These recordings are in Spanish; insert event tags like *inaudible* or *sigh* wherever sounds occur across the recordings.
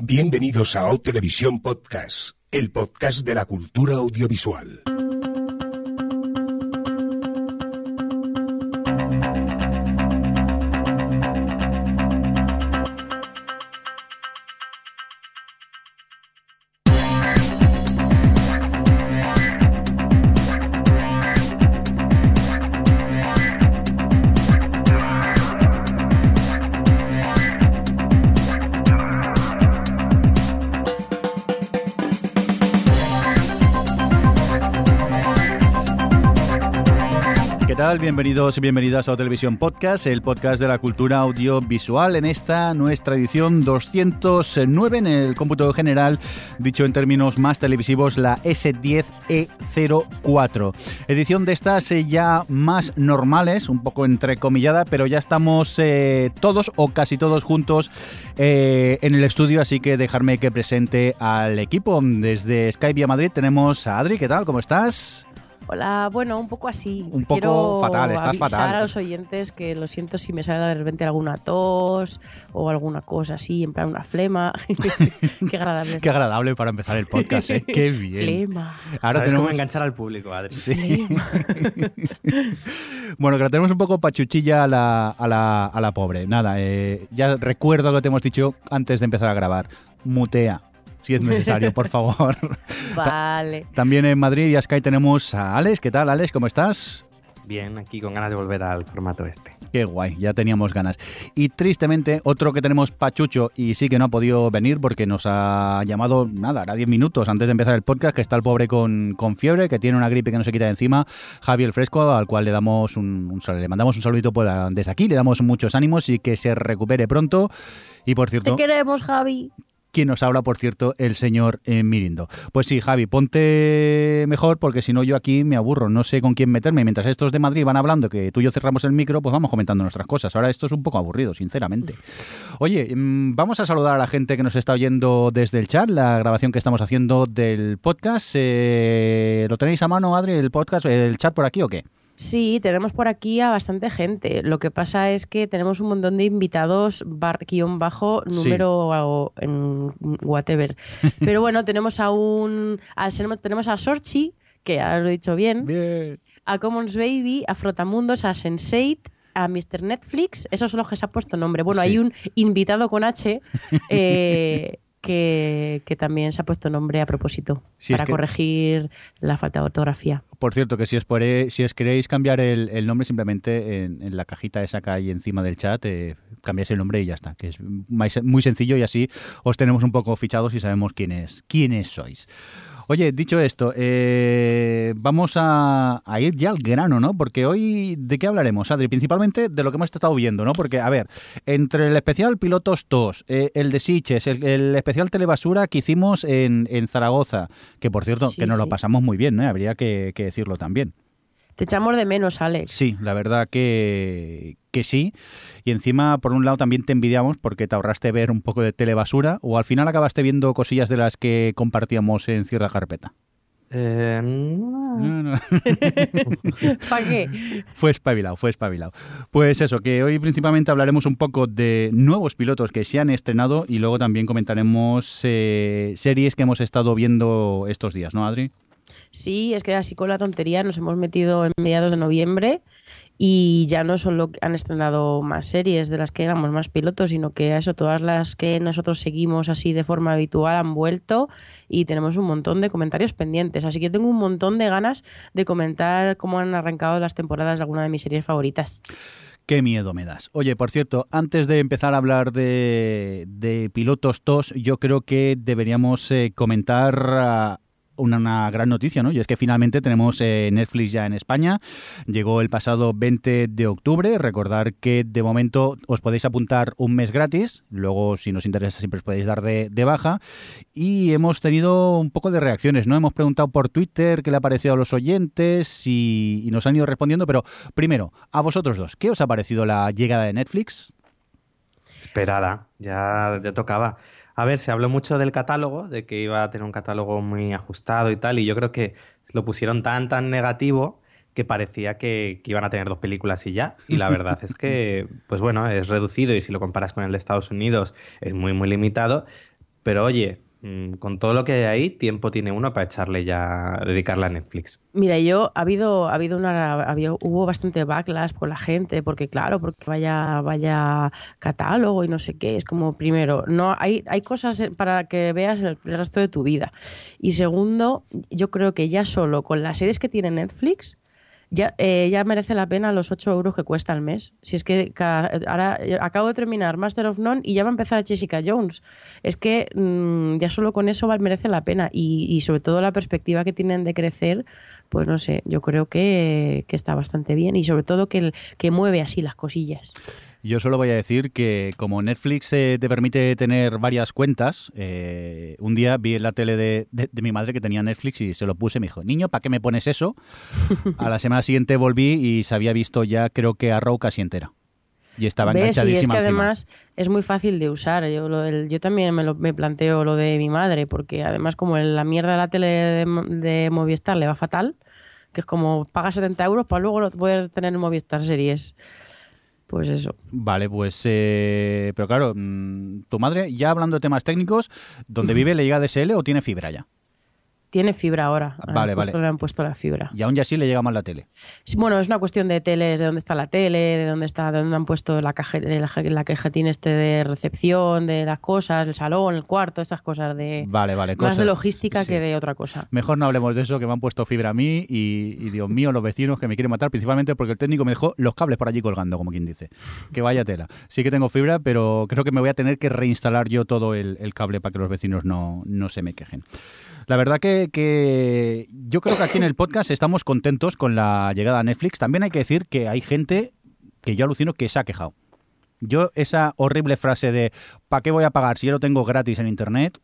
Bienvenidos a O Televisión Podcast, el podcast de la cultura audiovisual. Bienvenidos y bienvenidas a Televisión Podcast, el podcast de la cultura audiovisual en esta nuestra edición 209 en el cómputo general, dicho en términos más televisivos, la S10E04. Edición de estas eh, ya más normales, un poco entrecomillada, pero ya estamos eh, todos o casi todos juntos eh, en el estudio, así que dejarme que presente al equipo. Desde Skype Madrid tenemos a Adri, ¿qué tal? ¿Cómo estás? Hola, bueno, un poco así. Un poco fatal, estás avisar fatal. a los oyentes que lo siento si me sale de repente alguna tos o alguna cosa así, en plan una flema. *laughs* Qué agradable. Qué agradable para empezar el podcast, ¿eh? Qué bien. Flema. Ahora tenemos cómo enganchar al público, Adri. Sí. *laughs* bueno, que la tenemos un poco pachuchilla a la, a la, a la pobre. Nada, eh, ya recuerdo lo que te hemos dicho antes de empezar a grabar. Mutea si es necesario, por favor. *laughs* Vale. También en Madrid y a Sky tenemos a Alex. ¿Qué tal, Alex? ¿Cómo estás? Bien, aquí con ganas de volver al formato este. Qué guay, ya teníamos ganas. Y tristemente, otro que tenemos Pachucho y sí que no ha podido venir porque nos ha llamado, nada, hará 10 minutos antes de empezar el podcast, que está el pobre con, con fiebre, que tiene una gripe que no se quita de encima, Javier Fresco, al cual le damos un, un le mandamos un saludito por, desde aquí, le damos muchos ánimos y que se recupere pronto. Y por cierto... Te queremos, Javi quien nos habla, por cierto, el señor eh, Mirindo. Pues sí, Javi, ponte mejor porque si no yo aquí me aburro, no sé con quién meterme. Mientras estos de Madrid van hablando que tú y yo cerramos el micro, pues vamos comentando nuestras cosas. Ahora esto es un poco aburrido, sinceramente. Oye, mm, vamos a saludar a la gente que nos está oyendo desde el chat, la grabación que estamos haciendo del podcast. Eh, ¿Lo tenéis a mano, Adri, el podcast, el chat por aquí o qué? Sí, tenemos por aquí a bastante gente. Lo que pasa es que tenemos un montón de invitados, bar, guion bajo, número en whatever. *laughs* Pero bueno, tenemos a un. tenemos a Sorchi, que ya lo he dicho bien. Bien. A Commons Baby, a Frotamundos, a Sense8, a Mr. Netflix. Esos son los que se ha puesto nombre. Bueno, hay un invitado con H. *laughs* Eh, que, también se ha puesto nombre a propósito para corregir la falta de ortografía. Por cierto, que si os, si os queréis cambiar el, nombre, simplemente en, la cajita esa que hay encima del chat, eh, cambiáis el nombre y ya está, que es muy sencillo y así os tenemos un poco fichados y sabemos quiénes, quiénes sois. Oye, dicho esto, eh, vamos a, ir ya al grano, ¿no? Porque hoy, ¿de qué hablaremos, Adri? Principalmente de lo que hemos estado viendo, ¿no? Porque, a ver, entre el especial Pilotos 2, eh, el de Siches, el, especial Telebasura que hicimos en, Zaragoza, que por cierto, que nos lo pasamos muy bien, ¿no? Habría que decirlo también. Te echamos de menos, Alex. Sí, la verdad que, que sí. Y encima, por un lado, también te envidiamos porque te ahorraste ver un poco de telebasura o al final acabaste viendo cosillas de las que compartíamos en cierta carpeta. Eh, no. *laughs* ¿Para qué? Fue espabilado, fue espabilado. Pues eso, que hoy principalmente hablaremos un poco de nuevos pilotos que se han estrenado y luego también comentaremos eh, series que hemos estado viendo estos días, ¿no, Adri? Sí, es que así con la tontería nos hemos metido en mediados de noviembre y ya no solo han estrenado más series de las que éramos más pilotos, sino que eso, todas las que nosotros seguimos así de forma habitual han vuelto y tenemos un montón de comentarios pendientes. Así que tengo un montón de ganas de comentar cómo han arrancado las temporadas de alguna de mis series favoritas. Qué miedo me das. Oye, por cierto, antes de empezar a hablar de, pilotos TOS, yo creo que deberíamos eh, comentar una, gran noticia, ¿no? Y es que finalmente tenemos eh, Netflix ya en España. Llegó el pasado 20 de octubre. Recordar que de momento os podéis apuntar un mes gratis. Luego, si nos interesa, siempre os podéis dar de, baja. Y hemos tenido un poco de reacciones, ¿no? Hemos preguntado por Twitter qué le ha parecido a los oyentes y, y nos han ido respondiendo. Pero primero, a vosotros dos, ¿qué os ha parecido la llegada de Netflix? Esperada, ya, ya tocaba. A ver, se habló mucho del catálogo, de que iba a tener un catálogo muy ajustado y tal, y yo creo que lo pusieron tan, tan negativo que parecía que, iban a tener dos películas y ya. Y la verdad es que, *laughs* pues bueno, es reducido y si lo comparas con el de Estados Unidos es muy, muy limitado. Pero oye, con todo lo que hay ahí, tiempo tiene uno para echarle ya, dedicarle a Netflix. Mira, yo ha habido, ha habido una, había, hubo bastante backlash por la gente, porque claro, porque vaya, vaya catálogo y no sé qué. Es como primero, no hay, hay cosas para que veas el resto de tu vida. Y segundo, yo creo que ya solo con las series que tiene Netflix ya, eh, ya merece la pena los 8 euros que cuesta al mes. Si es que cada- ahora eh, acabo de terminar Master of None y ya va a empezar Jessica Jones. Es que mm, ya solo con eso merece la pena. Y, y sobre todo la perspectiva que tienen de crecer, pues no sé, yo creo que, que está bastante bien. Y sobre todo que, que mueve así las cosillas. Yo solo voy a decir que como Netflix eh, te permite tener varias cuentas, eh, un día vi en la tele de, de- de mi madre que tenía Netflix y se lo puse y me dijo, niño, ¿para qué me pones eso? *laughs* A la semana siguiente volví y se había visto ya creo que Arrow casi entera. Y estaba ¿Ves? Y es enganchadísima que encima. además es muy fácil de usar. Yo, lo del- yo también me, lo, me planteo lo de mi madre, porque además como la mierda de la tele de, de Movistar le va fatal, que es como paga 70 euros para luego no poder tener en Movistar series. Pues eso. Vale, pues... eh, pero claro, mm, tu madre, ya hablando de temas técnicos, ¿donde *laughs* vive le llega DSL o tiene fibra ya? Tiene fibra ahora. Han Vale, puesto- vale. Le han puesto la fibra. Y aún ya así le llega más la tele. Bueno, es una cuestión de teles, de dónde está la tele, de dónde está, de dónde han puesto la, caje, la, la cajetín este de recepción, de las cosas, el salón, el cuarto, esas cosas de Vale, vale. más de logística sí. que de otra cosa. Mejor no hablemos de eso, que me han puesto fibra a mí y, y, Dios mío, los vecinos que me quieren matar, principalmente porque el técnico me dejó los cables por allí colgando, como quien dice. Que vaya tela. Sí que tengo fibra, pero creo que me voy a tener que reinstalar yo todo el, el cable para que los vecinos no, no se me quejen. La verdad que, que yo creo que aquí en el podcast estamos contentos con la llegada a Netflix. También hay que decir que hay gente que yo alucino que se ha quejado. Yo esa horrible frase de ¿para qué voy a pagar si yo lo tengo gratis en internet?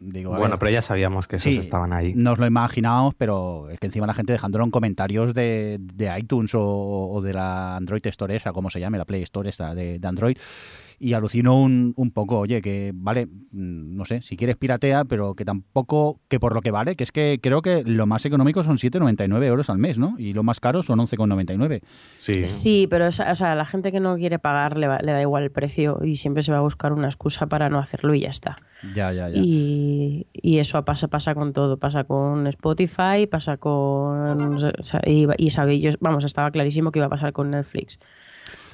Digo, Bueno, ver, pero ya sabíamos que esos Sí, estaban ahí. Nos lo imaginábamos, pero es que encima la gente dejándolo en comentarios de, de iTunes o, o de la Android Store, esa, como se llame, la Play Store esta de, de Android. Y alucino un, un poco, oye, que vale, mm, no sé, si quieres piratea, pero que tampoco, que por lo que vale, que es que creo que lo más económico son 7,99 euros al mes, ¿no? Y lo más caro son 11,99. Sí. Sí, pero esa- o sea, la gente que no quiere pagar le, va- le da igual el precio y siempre se va a buscar una excusa para no hacerlo y ya está. Ya, ya, ya. Y, y eso pasa, pasa con todo, pasa con Spotify, pasa con... o sea, y, y sabéis, yo- vamos, estaba clarísimo que iba a pasar con Netflix.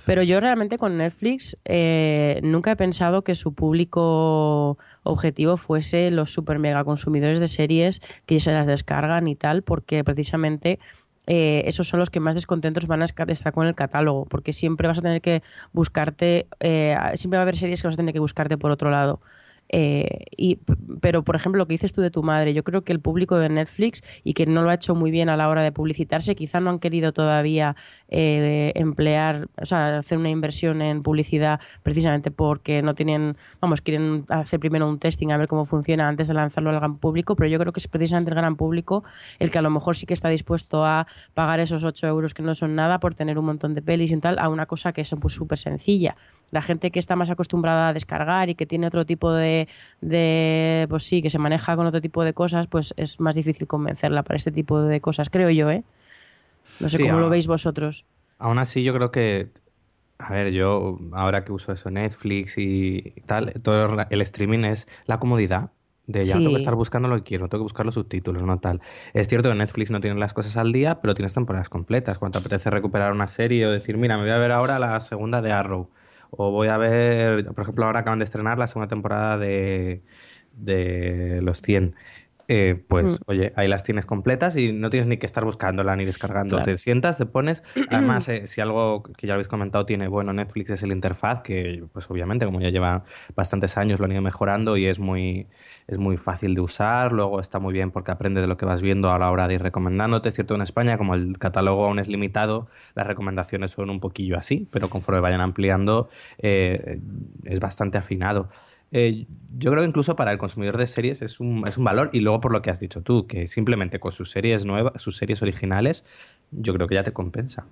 Pero yo realmente con Netflix eh, nunca he pensado que su público objetivo fuese los super mega consumidores de series que se las descargan y tal, porque precisamente eh, esos son los que más descontentos van a estar con el catálogo, porque siempre vas a tener que buscarte, eh, siempre va a haber series que vas a tener que buscarte por otro lado. Eh, y, pero, por ejemplo, lo que dices tú de tu madre, yo creo que el público de Netflix y que no lo ha hecho muy bien a la hora de publicitarse, quizá no han querido todavía eh, emplear, o sea, hacer una inversión en publicidad precisamente porque no tienen, vamos, quieren hacer primero un testing a ver cómo funciona antes de lanzarlo al gran público, pero yo creo que es precisamente el gran público el que a lo mejor sí que está dispuesto a pagar esos 8 euros que no son nada por tener un montón de pelis y tal, a una cosa que es súper sencilla. La gente que está más acostumbrada a descargar y que tiene otro tipo de, de, pues sí, que se maneja con otro tipo de cosas, pues es más difícil convencerla para este tipo de cosas, creo yo, ¿eh? No sé Sí, cómo lo veis vosotros. Aún así, yo creo que, a ver, yo ahora que uso eso, Netflix y tal, todo el- streaming es la comodidad. De ya no tengo que estar buscando lo que quiero, no tengo que buscar los subtítulos, no tal. Es cierto que Netflix no tiene las cosas al día, pero tienes temporadas completas. Cuando te apetece recuperar una serie o decir, mira, me voy a ver ahora la segunda de Arrow. O voy a ver, por ejemplo, ahora acaban de estrenar la segunda temporada de, de Los 100. Eh, pues, Mm. oye, ahí las tienes completas y no tienes ni que estar buscándola ni descargando. Claro. Te sientas, te pones. *clears throat* Además, eh, si algo que ya habéis comentado tiene bueno Netflix es el interfaz, que pues obviamente como ya lleva bastantes años lo han ido mejorando y es muy, es muy fácil de usar. Luego está muy bien porque aprende de lo que vas viendo a la hora de ir recomendándote. Es cierto, en España, como el catálogo aún es limitado, las recomendaciones son un poquillo así, pero conforme vayan ampliando eh, es bastante afinado. Eh, yo creo que incluso para el consumidor de series es un, es un valor y luego por lo que has dicho tú, que simplemente con sus series nuevas, sus series originales, yo creo que ya te compensa.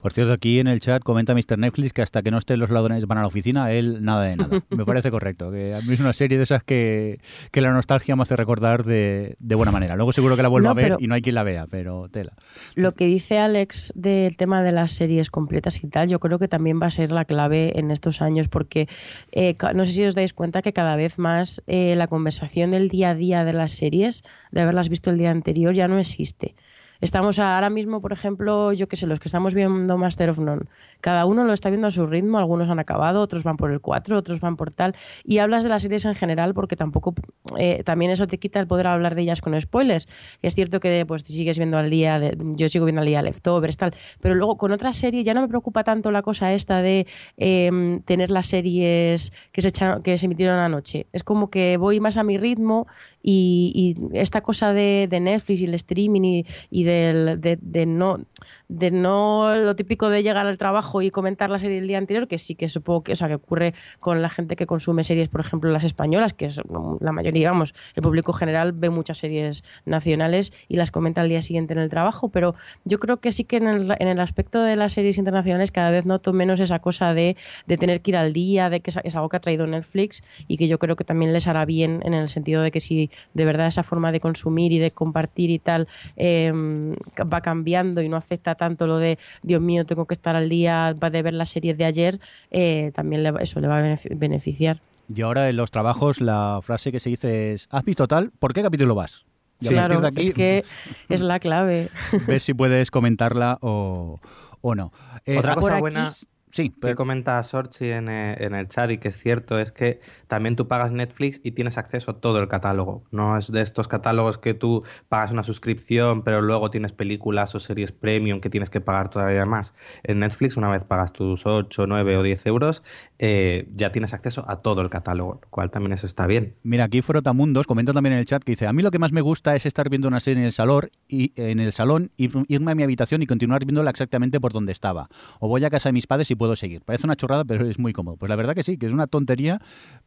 Por cierto, aquí en el chat comenta Mr. Netflix que hasta que no estén los ladrones van a la oficina, él nada de nada. Me parece correcto. Que a mí es una serie de esas que, que la nostalgia me hace recordar de, de buena manera. Luego seguro que la vuelvo No, a ver y no hay quien la vea, pero tela. Lo que dice Alex del tema de las series completas y tal, yo creo que también va a ser la clave en estos años, porque eh, no sé si os dais cuenta que cada vez más eh, la conversación del día a día de las series, de haberlas visto el día anterior, ya no existe. Estamos ahora mismo, por ejemplo, yo qué sé, los que estamos viendo Master of None, cada uno lo está viendo a su ritmo, algunos han acabado, otros van por el 4, otros van por tal, y hablas de las series en general porque tampoco, eh, también eso te quita el poder hablar de ellas con spoilers. Es cierto que pues sigues viendo al día, de- yo sigo viendo al día Leftovers, tal, pero luego con otras series ya no me preocupa tanto la cosa esta de eh, tener las series que se, echaron, que se emitieron anoche. Es como que voy más a mi ritmo y, y esta cosa de, de Netflix y el streaming y, del, de, de no de no lo típico de llegar al trabajo y comentar la serie del día anterior, que sí que supongo que, o sea, que ocurre con la gente que consume series, por ejemplo, las españolas, que es mm, la mayoría, vamos, el público general ve muchas series nacionales y las comenta al día siguiente en el trabajo, pero yo creo que sí que en el, en el aspecto de las series internacionales cada vez noto menos esa cosa de, de tener que ir al día, de que es, algo que ha traído Netflix y que yo creo que también les hará bien en el sentido de que si de verdad esa forma de consumir y de compartir y tal eh, va cambiando y no afecta tanto lo de Dios mío, tengo que estar al día de ver las series de ayer, eh, también le eso le va a benefi- beneficiar. Y ahora en los trabajos la frase que se dice es, ¿has visto tal? ¿Por qué capítulo vas? Y claro, de aquí, es que *laughs* es la clave. ves si puedes comentarla o, o no. Eh, Otra cosa aquí- Sí, que comenta Sorchi en, eh, en el chat y que es cierto es que también tú pagas Netflix y tienes acceso a todo el catálogo. No es de estos catálogos que tú pagas una suscripción pero luego tienes películas o series premium que tienes que pagar todavía más. En Netflix una vez pagas tus 8, 9 o 10 euros eh, ya tienes acceso a todo el catálogo, lo cual también eso está bien. Mira, aquí Frotamundos comenta también en el chat que dice, a mí lo que más me gusta es estar viendo una serie en el salón y en el salón y irme a mi habitación y continuar viéndola exactamente por donde estaba. O voy a casa de mis padres y puedo seguir. Parece una chorrada, pero es muy cómodo. Pues la verdad que sí, que es una tontería,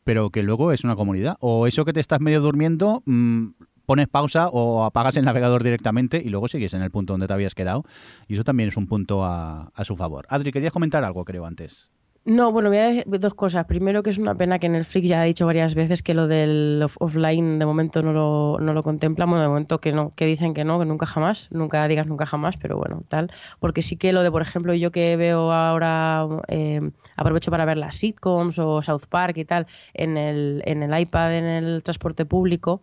pero que luego es una comunidad. O eso que te estás medio durmiendo, mm, pones pausa o apagas el navegador directamente y luego sigues en el punto donde te habías quedado. Y eso también es un punto a, a su favor. Adri, querías comentar algo, creo, antes. No, bueno, voy a decir dos cosas. Primero, que es una pena que Netflix ya ha dicho varias veces que lo del off- offline de momento no lo, no lo contempla. Bueno, de momento que no, que dicen que no, que nunca jamás. Nunca digas nunca jamás, pero bueno, tal. Porque sí que lo de, por ejemplo, yo que veo ahora, eh, aprovecho para ver las sitcoms o South Park y tal en el, en el iPad, en el transporte público.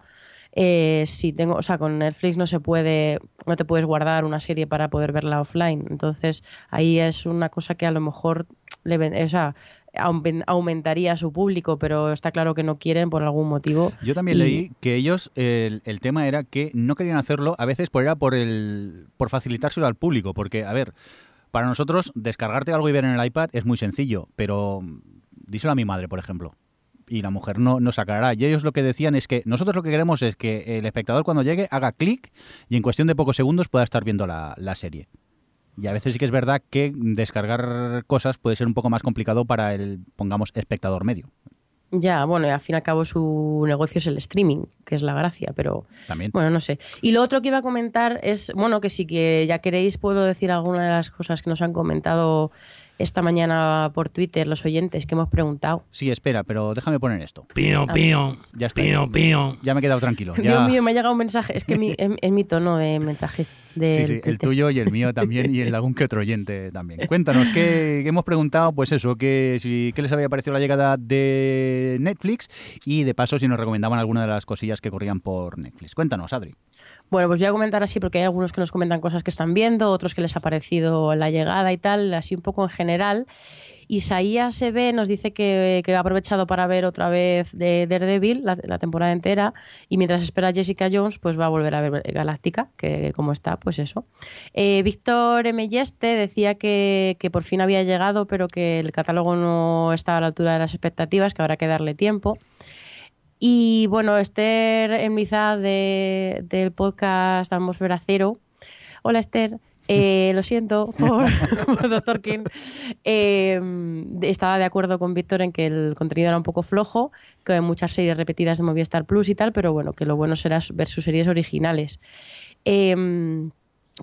Eh, tengo, o sea, con Netflix no se puede, no te puedes guardar una serie para poder verla offline. Entonces, ahí es una cosa que a lo mejor le, o sea, aumen- aumentaría su público, pero está claro que no quieren por algún motivo. Yo también Y- leí que ellos, el, el tema era que no querían hacerlo, a veces por, era por, el, por facilitárselo al público, porque, a ver, para nosotros descargarte algo y ver en el iPad es muy sencillo, pero díselo a mi madre, por ejemplo. Y la mujer no, no sacará. Y ellos lo que decían es que nosotros lo que queremos es que el espectador cuando llegue haga clic y en cuestión de pocos segundos pueda estar viendo la, la serie. Y a veces sí que es verdad que descargar cosas puede ser un poco más complicado para el, pongamos, espectador medio. Ya, bueno, y al fin y al cabo su negocio es el streaming, que es la gracia, pero También. bueno, no sé. Y lo otro que iba a comentar es, bueno, que si que ya queréis puedo decir alguna de las cosas que nos han comentado esta mañana por Twitter los oyentes que hemos preguntado. Sí, espera, pero déjame poner esto. Pío, pío, Ya está. pío, pío. Ya me he quedado tranquilo. ya- Dios mío, me ha llegado un mensaje, es que mi, *laughs* es, es mi tono de mensajes de Sí, sí, el tuyo y el mío también y el de algún que otro oyente también. Cuéntanos, ¿qué, qué hemos preguntado? Pues eso, que si, ¿qué les había parecido la llegada de Netflix? Y de paso, si nos recomendaban alguna de las cosillas que corrían por Netflix. Cuéntanos, Adri. Bueno, pues voy a comentar así porque hay algunos que nos comentan cosas que están viendo, otros que les ha parecido la llegada y tal, así un poco en general. Isaías SB nos dice que, ha aprovechado para ver otra vez de Daredevil, la, la temporada entera, y mientras espera Jessica Jones, pues va a volver a ver Galáctica, que como está, pues eso. Eh, Víctor M. Yeste decía que por fin había llegado, pero que el catálogo no estaba a la altura de las expectativas, que habrá que darle tiempo. Y bueno, Esther Emizad de, del podcast Atmósfera Cero. Hola Esther, *laughs* Eh, lo siento por, *laughs* por Dr. King. Eh, estaba de acuerdo con Víctor en que el contenido era un poco flojo, que hay muchas series repetidas de Movistar Plus y tal, pero bueno, que lo bueno será ver sus series originales. Eh,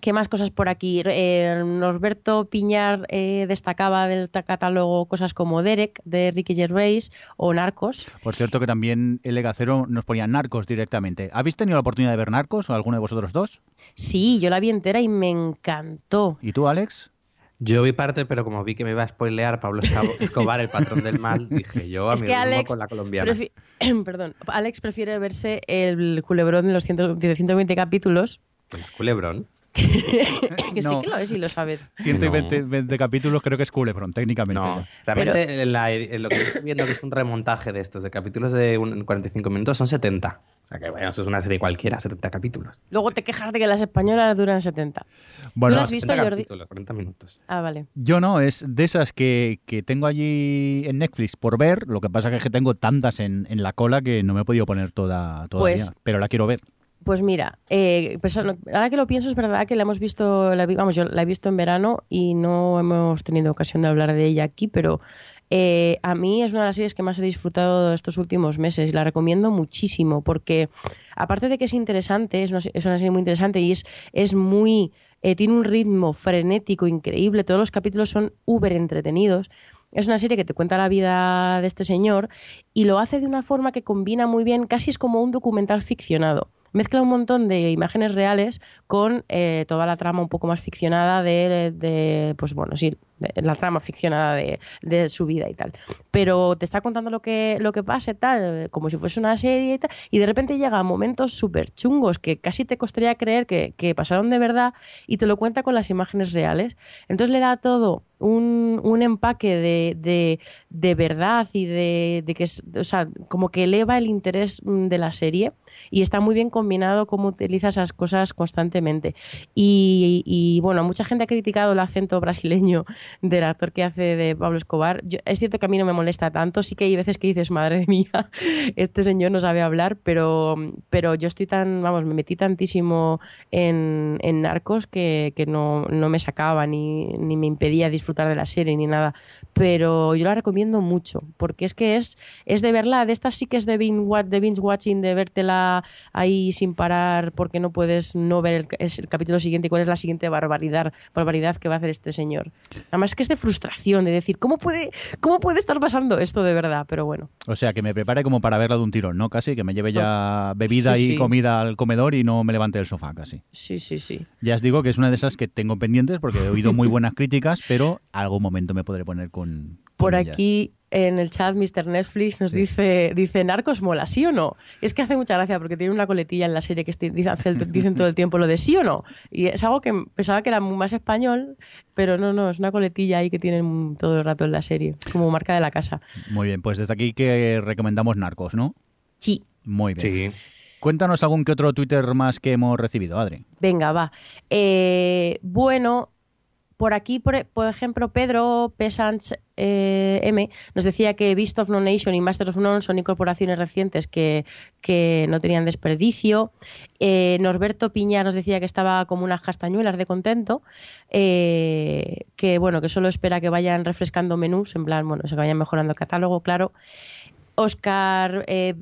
¿Qué más cosas por aquí? Eh, Norberto Piñar eh, destacaba del catálogo cosas como Derek, de Ricky Gervais, o Narcos. Por cierto que también el Legacero nos ponía Narcos directamente. ¿Habéis tenido la oportunidad de ver Narcos o alguno de vosotros dos? Sí, yo la vi entera y me encantó. ¿Y tú, Alex? Yo vi parte, pero como vi que me iba a spoilear Pablo Escobar, *laughs* el patrón del mal, dije yo a Es mi que Alex con la colombiana. prefi- *clears throat* Perdón, Alex prefiere verse el culebrón de los 100 de 120 capítulos. Es culebrón. *laughs* que sí No. que lo es y lo sabes. 120 20 capítulos creo que es Culebron, técnicamente. No, realmente la- lo que estoy viendo que es un remontaje de estos, de capítulos de un- 45 minutos, son 70. O sea que bueno, eso es una serie cualquiera, 70 capítulos. Luego te quejas de que las españolas duran 70. Bueno, ¿Tú las has visto, 70 Jordi? capítulos, 40 minutos. Ah, vale. Yo no, es de esas que, que tengo allí en Netflix por ver. Lo que pasa es que tengo tantas en, en la cola que no me he podido poner toda todavía. Pues- pero la quiero ver. Pues mira, eh, pues, ahora que lo pienso, es verdad que la hemos visto, vamos, yo la he visto en verano y no hemos tenido ocasión de hablar de ella aquí, pero eh, a mí es una de las series que más he disfrutado estos últimos meses y la recomiendo muchísimo porque, aparte de que es interesante, es una, serie muy interesante y es, es muy. eh, tiene un ritmo frenético increíble, todos los capítulos son uber entretenidos. Es una serie que te cuenta la vida de este señor y lo hace de una forma que combina muy bien, casi es como un documental ficcionado. Mezcla un montón de imágenes reales con eh, toda la trama un poco más ficcionada de, de, pues bueno, sí, la trama ficcionada de, de su vida y tal. Pero te está contando lo que, lo que pasa tal, como si fuese una serie y de repente llega a momentos súper chungos que casi te costaría creer que, que pasaron de verdad y te lo cuenta con las imágenes reales. Entonces le da todo un, un empaque de, de, de verdad y de, de que o sea, como que eleva el interés mm, de la serie y está muy bien combinado cómo utiliza esas cosas constantemente. Y, bueno, mucha gente ha criticado el acento brasileño *laughs* del actor que hace de Pablo Escobar. Es cierto que a mí no me molesta tanto, sí que hay veces que dices, madre *laughs* mía, este señor no sabe hablar, pero, pero yo estoy tan, vamos, me metí tantísimo en, en Narcos que, que no, no me sacaba ni, ni me impedía disfrutar de la serie ni nada. Pero yo la recomiendo mucho, porque es que es, es de verla, de estas sí que es de binge, binge watching, de vértela ahí sin parar porque no puedes no ver el, es el capítulo siguiente y cuál es la siguiente barbaridad, barbaridad que va a hacer este señor. Además es que es de frustración, de decir, ¿cómo puede, ¿cómo puede estar pasando esto de verdad? Pero bueno. O sea, que me prepare como para verla de un tirón, ¿no? Casi, que me lleve ya bebida Sí, y sí. comida al comedor y no me levante del sofá casi. Sí, sí, sí. Ya os digo que es una de esas que tengo pendientes porque he oído muy *laughs* buenas críticas, pero algún momento me podré poner con. Por ellas. aquí en el chat Mr. Netflix nos Sí. dice, dice, Narcos mola, ¿sí o no? Es que hace mucha gracia porque tiene una coletilla en la serie que dicen todo el tiempo lo de sí o no. Y es algo que pensaba que era más español, pero no, no, es una coletilla ahí que tienen todo el rato en la serie, como marca de la casa. Muy bien, pues desde aquí que recomendamos Narcos, ¿no? Sí. Muy bien. Sí. Cuéntanos algún que otro Twitter más que hemos recibido, Adri. Venga, va. Eh, bueno, por aquí, por, por ejemplo, Pedro Pesans eh, M nos decía que Beast of No Nation y Master of None son incorporaciones recientes que, que no tenían desperdicio. Eh, Norberto Piña nos decía que estaba como unas castañuelas de contento, eh, que bueno, que solo espera que vayan refrescando menús, en plan, bueno, se vayan mejorando el catálogo, claro. Oscar, eh,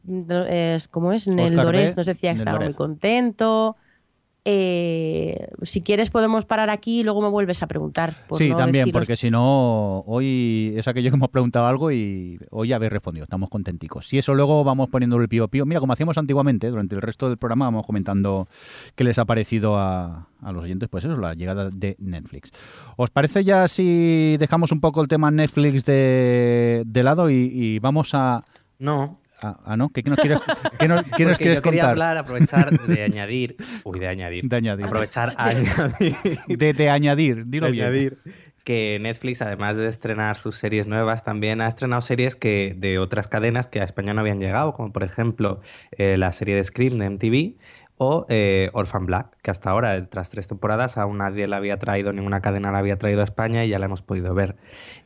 ¿cómo es? Nel Dorez nos decía que estaba muy contento. Eh, si quieres podemos parar aquí y luego me vuelves a preguntar. por sí, no también, deciros- porque si no, hoy es aquello que hemos preguntado algo y hoy habéis respondido, estamos contenticos. Si eso luego vamos poniendo el pío pío. Mira, como hacíamos antiguamente, durante el resto del programa vamos comentando qué les ha parecido a, a los oyentes, pues eso, la llegada de Netflix. ¿Os parece ya si dejamos un poco el tema Netflix de, de lado y, y vamos a... No. Ah, ah, ¿no? ¿Qué, qué nos quieres, qué nos, qué nos quieres yo quería contar? hablar, aprovechar *laughs* de añadir. Uy, de añadir. De añadir. Aprovechar a añadir. De, de añadir, dilo de bien. añadir que Netflix, además de estrenar sus series nuevas, también ha estrenado series que de otras cadenas que a España no habían llegado, como por ejemplo eh, la serie de Scream de MTV o eh, Orphan Black, que hasta ahora, tras tres temporadas, aún nadie la había traído, ninguna cadena la había traído a España y ya la hemos podido ver.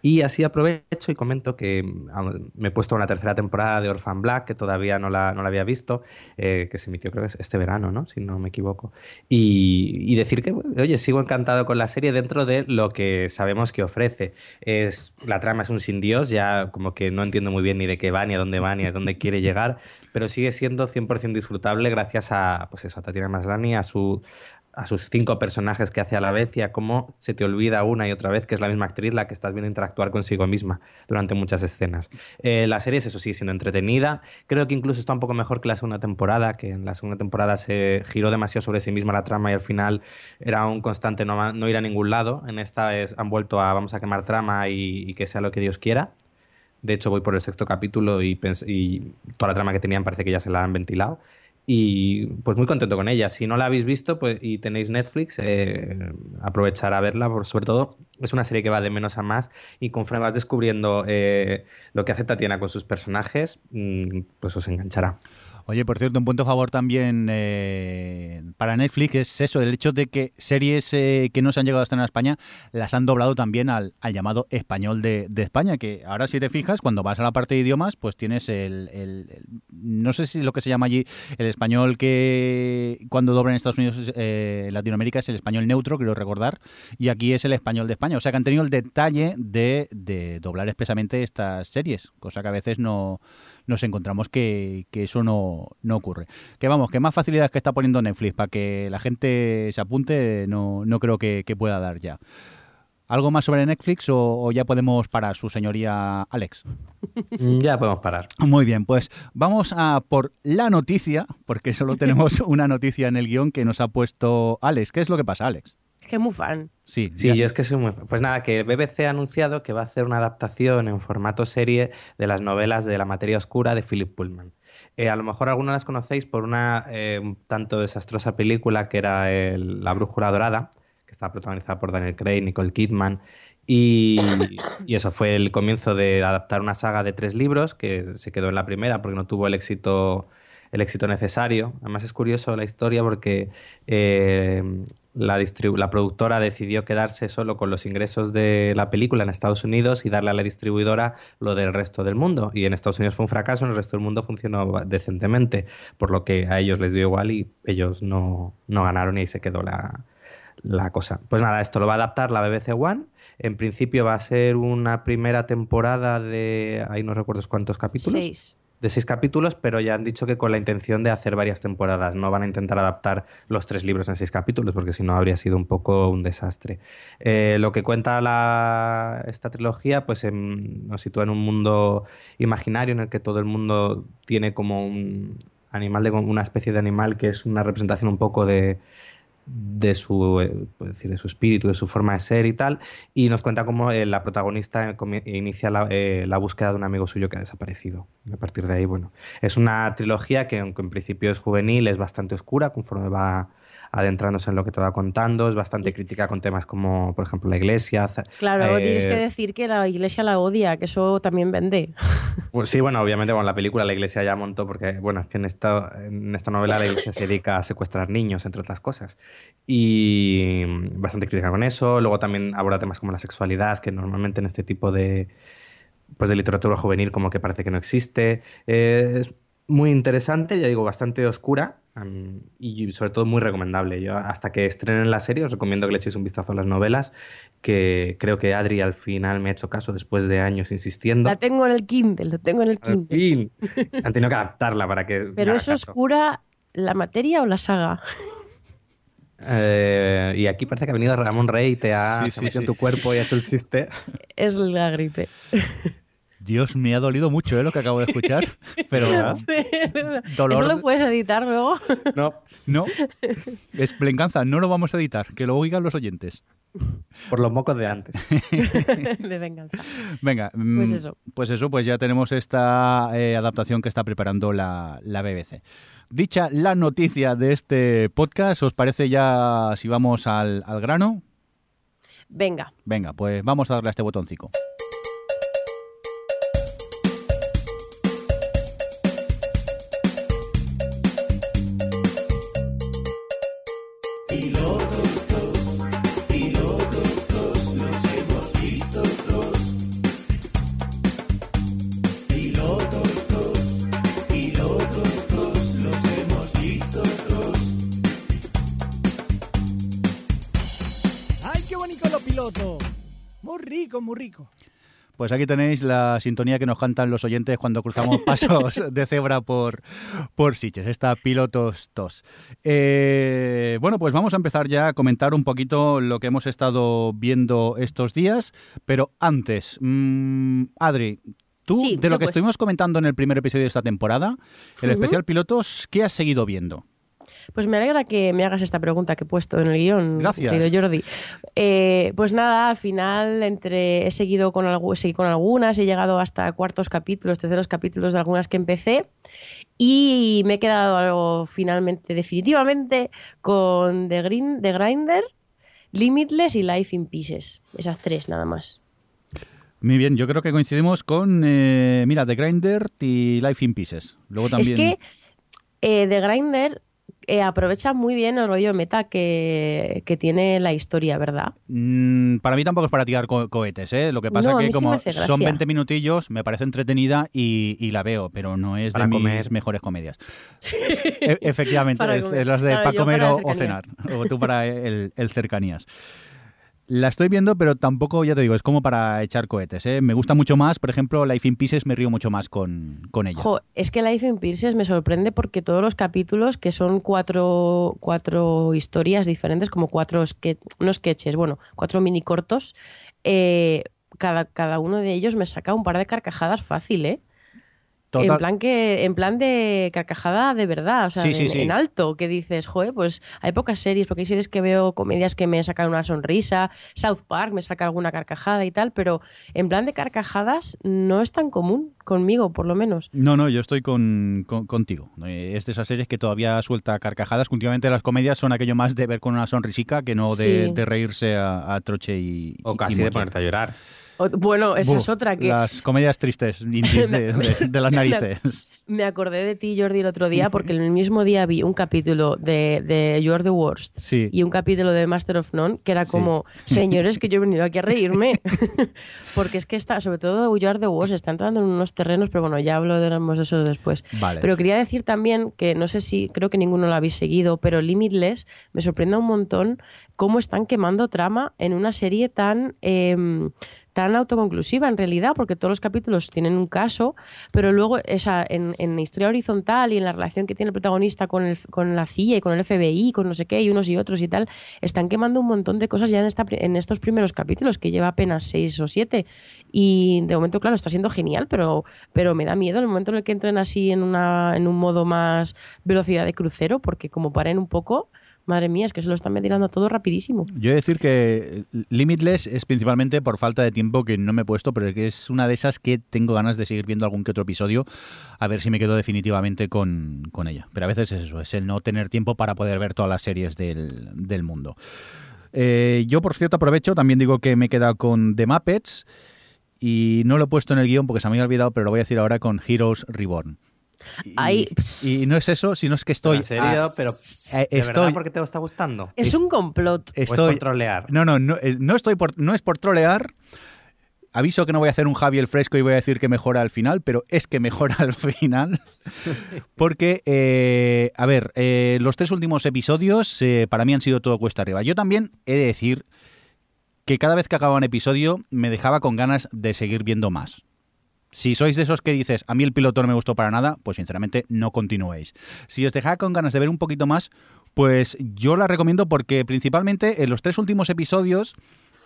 Y así aprovecho y comento que mm, me he puesto una tercera temporada de Orphan Black, que todavía no la, no la había visto, eh, que se emitió creo que es este verano, ¿no? Si no me equivoco. Y, y decir que, oye, sigo encantado con la serie dentro de lo que sabemos que ofrece. Es, la trama es un sin Dios, ya como que no entiendo muy bien ni de qué va, ni a dónde va, ni a dónde quiere llegar, pero sigue siendo 100% disfrutable gracias a, pues eso, a Tatiana Maslany, a su a sus cinco personajes que hace a la vez y a cómo se te olvida una y otra vez que es la misma actriz la que estás viendo interactuar consigo misma durante muchas escenas. Eh, la serie, eso sí, siendo entretenida. Creo que incluso está un poco mejor que la segunda temporada, que en la segunda temporada se giró demasiado sobre sí misma la trama y al final era un constante no, no ir a ningún lado. En esta es, han vuelto a vamos a quemar trama y, que sea lo que Dios quiera. De hecho, voy por el sexto capítulo y, toda la trama que tenían parece que ya se la han ventilado y pues muy contento con ella. Si no la habéis visto pues, y tenéis Netflix, eh, aprovechar a verla, por, sobre todo es una serie que va de menos a más y conforme vas descubriendo eh, lo que hace Tatiana con sus personajes, mm, pues os enganchará. Oye, por cierto, un punto a favor también eh, para Netflix es eso, el hecho de que series eh, que no se han llegado a estar en España las han doblado también al, llamado español de, España, que ahora si te fijas, cuando vas a la parte de idiomas, pues tienes el, no sé si lo que se llama allí, el español que cuando doblan en Estados Unidos, eh, Latinoamérica es el español neutro, quiero recordar, y aquí es el español de España. O sea que han tenido el detalle de, de doblar expresamente estas series, cosa que a veces no nos encontramos que, eso no, ocurre. Que vamos, que más facilidades que está poniendo Netflix para que la gente se apunte, no, no creo que, pueda dar ya. ¿Algo más sobre Netflix o, ya podemos parar, su señoría Alex? Mm, ya podemos parar. Muy bien, pues vamos a por la noticia, porque solo tenemos *laughs* una noticia en el guion que nos ha puesto Alex. ¿Qué es lo que pasa, Alex? Que muy fan. Sí, sí yo es que soy muy fan. Pues nada, que BBC ha anunciado que va a hacer una adaptación en formato serie de las novelas de La materia oscura de Philip Pullman. Eh, a lo mejor algunas las conocéis por una eh, un tanto desastrosa película que era La Brújula Dorada, que estaba protagonizada por Daniel Craig, Nicole Kidman. Y, y, eso fue el comienzo de adaptar una saga de tres libros que se quedó en la primera porque no tuvo el éxito el éxito necesario. Además es curioso la historia porque eh, la, la productora decidió quedarse solo con los ingresos de la película en Estados Unidos y darle a la distribuidora lo del resto del mundo. Y en Estados Unidos fue un fracaso, en el resto del mundo funcionó decentemente, por lo que a ellos les dio igual y ellos no, ganaron y ahí se quedó la, la cosa. Pues nada, esto lo va a adaptar la BBC One. En principio va a ser una primera temporada de, ahí no recuerdo cuántos capítulos. Seis de seis capítulos, pero ya han dicho que con la intención de hacer varias temporadas. No van a intentar adaptar los tres libros en seis capítulos, porque si no habría sido un poco un desastre. Eh, lo que cuenta la, esta trilogía, pues nos sitúa en un mundo imaginario en el que todo el mundo tiene como un animal de una especie de animal que es una representación un poco de de su, eh, decir, de su espíritu, de su forma de ser y tal, y nos cuenta cómo eh, la protagonista inicia eh, la, búsqueda de un amigo suyo que ha desaparecido. Y a partir de ahí, bueno, es una trilogía que aunque en principio es juvenil, es bastante oscura conforme va adentrándose en lo que te va contando, es bastante crítica con temas como, por ejemplo, la iglesia. Claro, tienes que decir que la iglesia la odia, que eso también vende. *laughs* Pues sí, bueno, obviamente con la película la iglesia ya montó, porque, bueno, es que en esta, en esta novela la iglesia se dedica a secuestrar niños, entre otras cosas. Y bastante crítica con eso. Luego también aborda temas como la sexualidad, que normalmente en este tipo de, pues de literatura juvenil como que parece que no existe. Eh, es muy interesante, ya digo, bastante oscura y sobre todo muy recomendable. Yo hasta que estrenen la serie os recomiendo que le echéis un vistazo a las novelas, que creo que Adri al final me ha hecho caso después de años insistiendo. La tengo en el Kindle, lo tengo en el Kindle. Fin. *laughs* Han tenido que adaptarla para que... ¿Pero es oscura la materia o la saga? Eh, y aquí parece que ha venido Ramón Rey y te ha metido en tu cuerpo y ha hecho el chiste. Es la *laughs* gripe. Dios, me ha dolido mucho ¿eh? lo que acabo de escuchar. *laughs* Pero dolor... ¿Eso lo puedes editar luego? No. No. *laughs* Es venganza, no lo vamos a editar, que lo oigan los oyentes. Por los mocos de antes. *laughs* de venganza. Venga, pues mm, eso. Pues eso, pues ya tenemos esta eh, adaptación que está preparando la, la BBC. Dicha la noticia de este podcast, ¿os parece ya si vamos al, al grano? Venga. Venga, pues vamos a darle a este botoncito. Pues aquí tenéis la sintonía que nos cantan los oyentes cuando cruzamos *laughs* pasos de cebra por, por Siches, esta Pilotos TOS. Eh, bueno, pues vamos a empezar ya a comentar un poquito lo que hemos estado viendo estos días, pero antes, mmm, Adri, tú, Sí, de lo que pues. estuvimos comentando en el primer episodio de esta temporada, el especial Pilotos, ¿qué has seguido viendo? Pues me alegra que me hagas esta pregunta que he puesto en el guion, Gracias. querido Jordi. Eh, pues nada, al final entre he seguido con, algu- seguí con algunas, he llegado hasta cuartos capítulos, terceros capítulos de algunas que empecé y me he quedado algo finalmente, definitivamente, con The, Green, The Grinder, Limitless y Life in Pieces. Esas tres nada más. Muy bien, yo creo que coincidimos con, eh, mira, The Grinder y Life in Pieces. Luego también... Es que eh, The Grinder eh, aprovecha muy bien el rollo meta que, que tiene la historia, ¿verdad? Mm, para mí tampoco es para tirar co- cohetes, ¿eh? Lo que pasa No, a que sí como son gracia. 20 minutillos, me parece entretenida y, y la veo, pero no es Para de mis mejores comedias. *laughs* E- efectivamente, es, es las de Claro, para comer para o, o cenar, o tú para el, el cercanías. La estoy viendo, pero tampoco, ya te digo, es como para echar cohetes. ¿eh? Me gusta mucho más, por ejemplo, Life in Pieces, me río mucho más con, con ella. Jo, es que Life in Pieces me sorprende porque todos los capítulos, que son cuatro, cuatro historias diferentes, como cuatro, sketches, bueno, cuatro mini cortos, eh, cada, cada uno de ellos me saca un par de carcajadas fácil, ¿eh? Total- En plan que, en plan de carcajada de verdad, o sea, Sí, sí, en, sí. en alto, que dices, joder, pues hay pocas series, porque hay series que veo comedias que me sacan una sonrisa, South Park me saca alguna carcajada y tal, pero en plan de carcajadas no es tan común conmigo, por lo menos. No, no, yo estoy con, con- contigo. Es de esas series que todavía suelta carcajadas. que Últimamente las comedias son aquello más de ver con una sonrisica que no de, Sí. de reírse a, a troche y O casi y de ponerte a llorar. O- bueno, esa Buh, es otra que Las comedias tristes, indies *laughs* de, de- de las *laughs* narices. me acordé de ti, Jordi, el otro día, porque el mismo día vi un capítulo de, de You Are the Worst Sí. y un capítulo de Master of None que era Sí. como, *laughs* señores, que yo he venido aquí a reírme. porque es que está, sobre todo You Are the Worst, está entrando en unos terrenos, pero bueno, ya hablaremos de eso después. Vale. Pero quería decir también que no sé si, creo que ninguno lo habéis seguido, pero Limitless me sorprende un montón cómo están quemando trama en una serie tan. em, tan autoconclusiva en realidad, porque todos los capítulos tienen un caso, pero luego esa, en, en la historia horizontal y en la relación que tiene el protagonista con, el, con la CIA y con el FBI, con no sé qué, y unos y otros y tal, están quemando un montón de cosas ya en, esta, en estos primeros capítulos, que lleva apenas seis o siete. Y de momento, claro, está siendo genial, pero, pero me da miedo en el momento en el que entren así en, una, en un modo más velocidad de crucero, porque como paren un poco, madre mía, es que se lo están ventilando todo rapidísimo. Yo he de decir que Limitless es principalmente por falta de tiempo que no me he puesto, pero que es una de esas que tengo ganas de seguir viendo algún que otro episodio, a ver si me quedo definitivamente con, con ella. Pero a veces es eso, es el no tener tiempo para poder ver todas las series del, del mundo. Eh, yo, por cierto, aprovecho, también digo que me he quedado con The Muppets y no lo he puesto en el guion porque se me había olvidado, pero lo voy a decir ahora con Heroes Reborn. Y, no es eso, sino es que estoy... ¿En serio? ah, pero eh, ¿de estoy- verdad por qué te está gustando? Es un complot. ¿O es estoy- por trolear? No, no, no, eh, no estoy por, no es por trolear. Aviso que no voy a hacer un Javi el fresco y voy a decir que mejora al final, pero es que mejora al *laughs* final. Porque, eh, a ver, eh, los tres últimos episodios eh, para mí han sido todo cuesta arriba. Yo también he de decir que cada vez que acababa un episodio me dejaba con ganas de seguir viendo más. Si sois de esos que dices, a mí el piloto no me gustó para nada, pues sinceramente no continuéis. Si os dejaba con ganas de ver un poquito más, pues yo la recomiendo porque principalmente en los tres últimos episodios,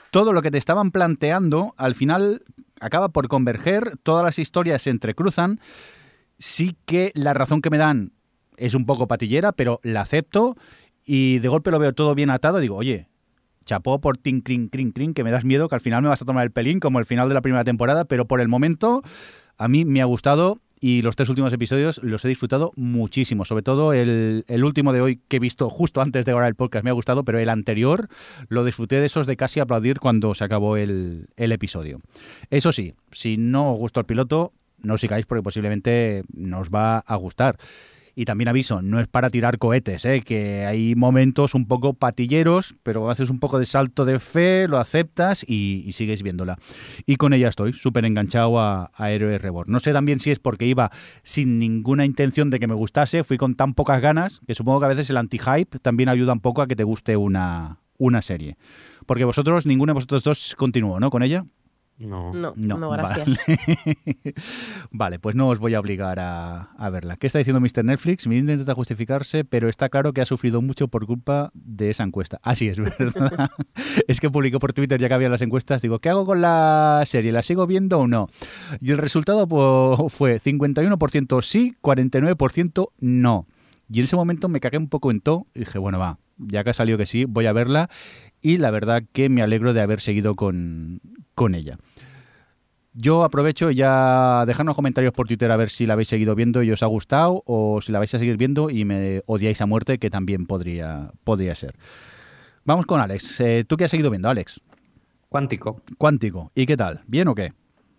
todo lo que te estaban planteando, al final acaba por converger, todas las historias se entrecruzan. Sí que la razón que me dan es un poco patillera, pero la acepto y de golpe lo veo todo bien atado y digo, oye, chapó por tin, crin, crin, crin, que me das miedo, que al final me vas a tomar el pelín, como el final de la primera temporada, pero por el momento a mí me ha gustado y los tres últimos episodios los he disfrutado muchísimo. Sobre todo el, el último de hoy que he visto justo antes de grabar el podcast me ha gustado, pero el anterior lo disfruté de esos de casi aplaudir cuando se acabó el, el episodio. Eso sí, si no os gustó el piloto, no os sigáis porque posiblemente nos va a gustar. Y también aviso, no es para tirar cohetes, ¿eh? que hay momentos un poco patilleros, pero haces un poco de salto de fe, lo aceptas y, sigues viéndola. Y con ella estoy súper enganchado a, a Héroe Reborn. No sé también si es porque iba sin ninguna intención de que me gustase, fui con tan pocas ganas, que supongo que a veces el anti-hype también ayuda un poco a que te guste una, una serie. Porque vosotros, ninguno de vosotros dos continuó, ¿no? Con ella. No. No, No, no, gracias. Vale. *laughs* Vale, pues no os voy a obligar a, a verla. ¿Qué está diciendo Mr. Netflix? Me intenta justificarse, pero está claro que ha sufrido mucho por culpa de esa encuesta. *laughs* Así es, ¿verdad? *laughs* es que publicó por Twitter ya que había las encuestas. Digo, ¿qué hago con la serie? ¿La sigo viendo o no? Y el resultado pues, fue 51% sí, 49% no. Y en ese momento me cagué un poco en todo y dije, bueno, va, ya que ha salido que sí, voy a verla. Y la verdad que me alegro de haber seguido con, con ella. Yo aprovecho ya dejadnos comentarios por Twitter a ver si la habéis seguido viendo y os ha gustado o si la vais a seguir viendo y me odiáis a muerte, que también podría, podría ser. Vamos con Alex. Eh, ¿Tú qué has seguido viendo, Alex? Cuántico. Cuántico. ¿Y qué tal? ¿Bien o qué?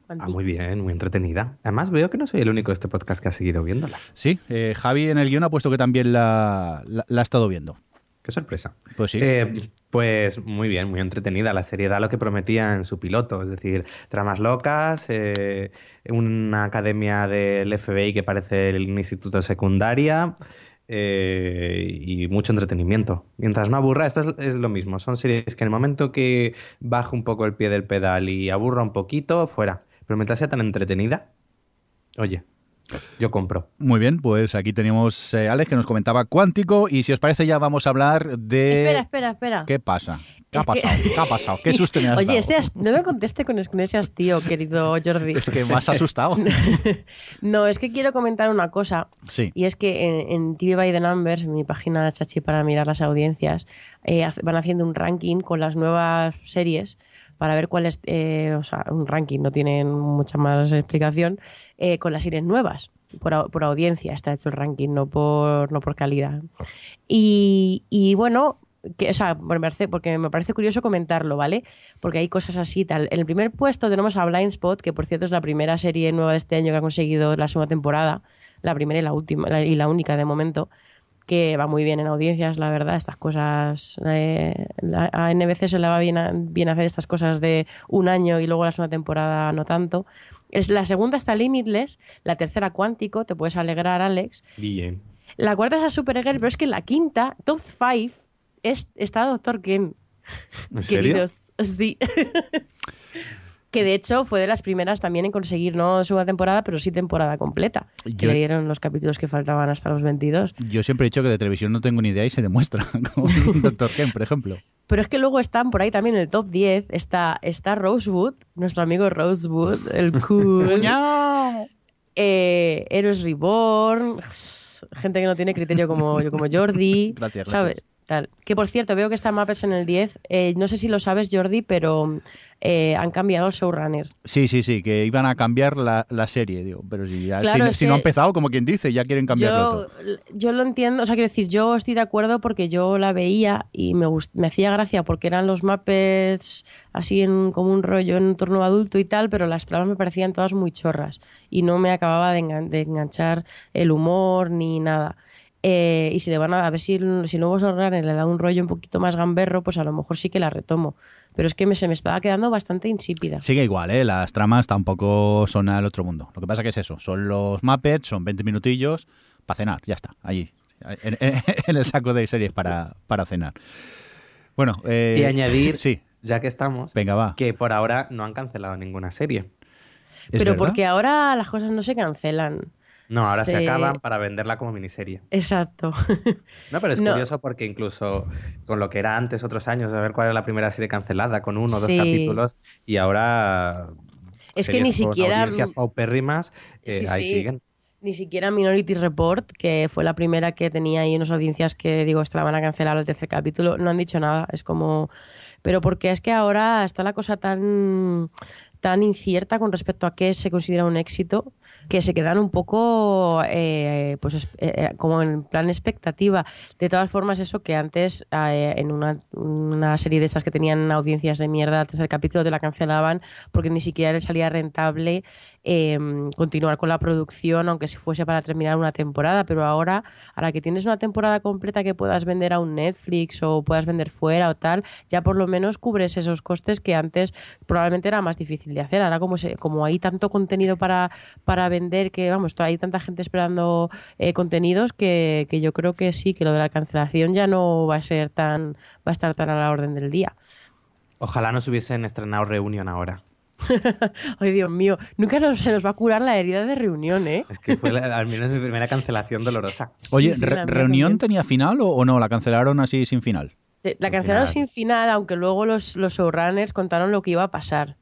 Ah, muy bien, muy entretenida. Además, veo que no soy el único de este podcast que ha seguido viéndola. Sí, eh, Javi en el guion ha puesto que también la, la, la ha estado viendo. Qué sorpresa. Pues sí. Eh, pues muy bien, muy entretenida. La serie da lo que prometía en su piloto, es decir, tramas locas, eh, una academia del FBI que parece el instituto de secundaria eh, y mucho entretenimiento. Mientras no aburra, esto es, es, lo mismo. Son series que en el momento que baja un poco el pie del pedal y aburra un poquito, fuera. Pero mientras sea tan entretenida, oye, yo compro. Muy bien, pues aquí tenemos eh, Alex que nos comentaba Cuántico y si os parece ya vamos a hablar de... Espera, espera, espera. ¿Qué pasa? ¿Qué ha pasado? ¿Qué ha pasado? ¿Qué *laughs* susto me has Oye, dado? no me conteste con, ese hastío, querido Jordi. Es que me has asustado. *laughs* No, es que quiero comentar una cosa. Sí. Y es que en, en TV by the Numbers, mi página chachi para mirar las audiencias, eh, van haciendo un ranking con las nuevas series para ver cuál es, eh, o sea, un ranking, no tienen mucha más explicación, eh, con las series nuevas. Por, por audiencia está hecho el ranking, no por, no por calidad. Y, y bueno, o sea, porque me parece curioso comentarlo, ¿vale? Porque hay cosas así tal. En el primer puesto tenemos a Blind Spot, que por cierto es la primera serie nueva de este año que ha conseguido la segunda temporada, la primera y la última, y la única de momento, que va muy bien en audiencias, la verdad, estas cosas, eh, la- a NBC se le va bien, a- bien hacer estas cosas de un año y luego la segunda temporada no tanto. Es, la segunda está Limitless, la tercera Cuántico, te puedes alegrar, Alex. Bien. La cuarta es a Supergirl, pero es que la quinta, Top 5, es, está Doctor Ken. ¿En *laughs* serio? Queridos, sí. *laughs* que de hecho fue de las primeras también en conseguir no segunda temporada, pero sí temporada completa. Que Yo- le dieron los capítulos que faltaban hasta los 22. Yo siempre he dicho que de televisión no tengo ni idea y se demuestra. *laughs* Con Doctor Ken, por ejemplo. Pero es que luego están por ahí también en el top 10. Está, está Rosewood, nuestro amigo Rosewood, el cool. *laughs* eh, Héroes Reborn, gente que no tiene criterio como, como Jordi. Gracias, ¿sabes? gracias. Tal. Que por cierto, veo que está Mappers en el 10. Eh, no sé si lo sabes, Jordi, pero eh, han cambiado el showrunner. Sí, sí, sí, que iban a cambiar la, la serie, digo. Pero si, ya, Claro, si, es si no ha empezado, como quien dice, ya quieren cambiarlo Yo, todo. yo lo entiendo, o sea, quiero decir, yo estoy de acuerdo porque yo la veía y me, gust- me hacía gracia porque eran los Muppets así en como un rollo en un torno adulto y tal, pero las tramas me parecían todas muy chorras y no me acababa de, engan- de enganchar el humor ni nada. Eh, y si le van a, a ver si, si el nuevo showrunner le da un rollo un poquito más gamberro, pues a lo mejor sí que la retomo. Pero es que me, se me estaba quedando bastante insípida. Sigue igual, ¿eh? Las tramas tampoco son al otro mundo. Lo que pasa que es eso, son los Muppets, son 20 minutillos para cenar, ya está, allí. *laughs* En, el saco de series para, para cenar. Bueno, eh, Y añadir, Sí, ya que estamos, venga, va. que por ahora no han cancelado ninguna serie. ¿Es Pero verdad? porque ahora las cosas no se cancelan. No, ahora se Se- acaban para venderla como miniserie. Exacto. No, pero es No. curioso porque incluso con lo que era antes, otros años, de ver cuál era la primera serie cancelada, con uno o dos capítulos, y ahora. Es que ni siquiera- audiencias paupérrimas, eh, Sí, ahí sí. siguen. Ni siquiera Minority Report, que fue la primera que tenía ahí unas audiencias que digo, esta la van a cancelar al tercer capítulo, no han dicho nada. Es como. Pero porque es que ahora está la cosa tan tan incierta con respecto a qué se considera un éxito que se quedan un poco eh, pues es- eh, como en plan expectativa. De todas formas eso que antes eh, en una, serie de estas que tenían audiencias de mierda al tercer capítulo te la cancelaban porque ni siquiera les salía rentable eh, continuar con la producción aunque si fuese para terminar una temporada pero ahora ahora que tienes una temporada completa que puedas vender a un Netflix o puedas vender fuera o tal ya por lo menos cubres esos costes que antes probablemente era más difícil de hacer ahora como se, como hay tanto contenido para para vender que vamos hay tanta gente esperando eh, contenidos que, que yo creo que sí que lo de la cancelación ya no va a ser tan va a estar tan a la orden del día Ojalá nos hubiesen estrenado Reunion ahora. *laughs* Ay, Dios mío, nunca nos- se nos va a curar la herida de reunión, ¿eh? Es que fue la- al menos mi primera cancelación dolorosa. Oye, Sí, sí, re- la mía ¿reunión también. tenía final o, o no? ¿La cancelaron así sin final? Te- La cancelaron final. sin final, aunque luego los, los showrunners contaron lo que iba a pasar.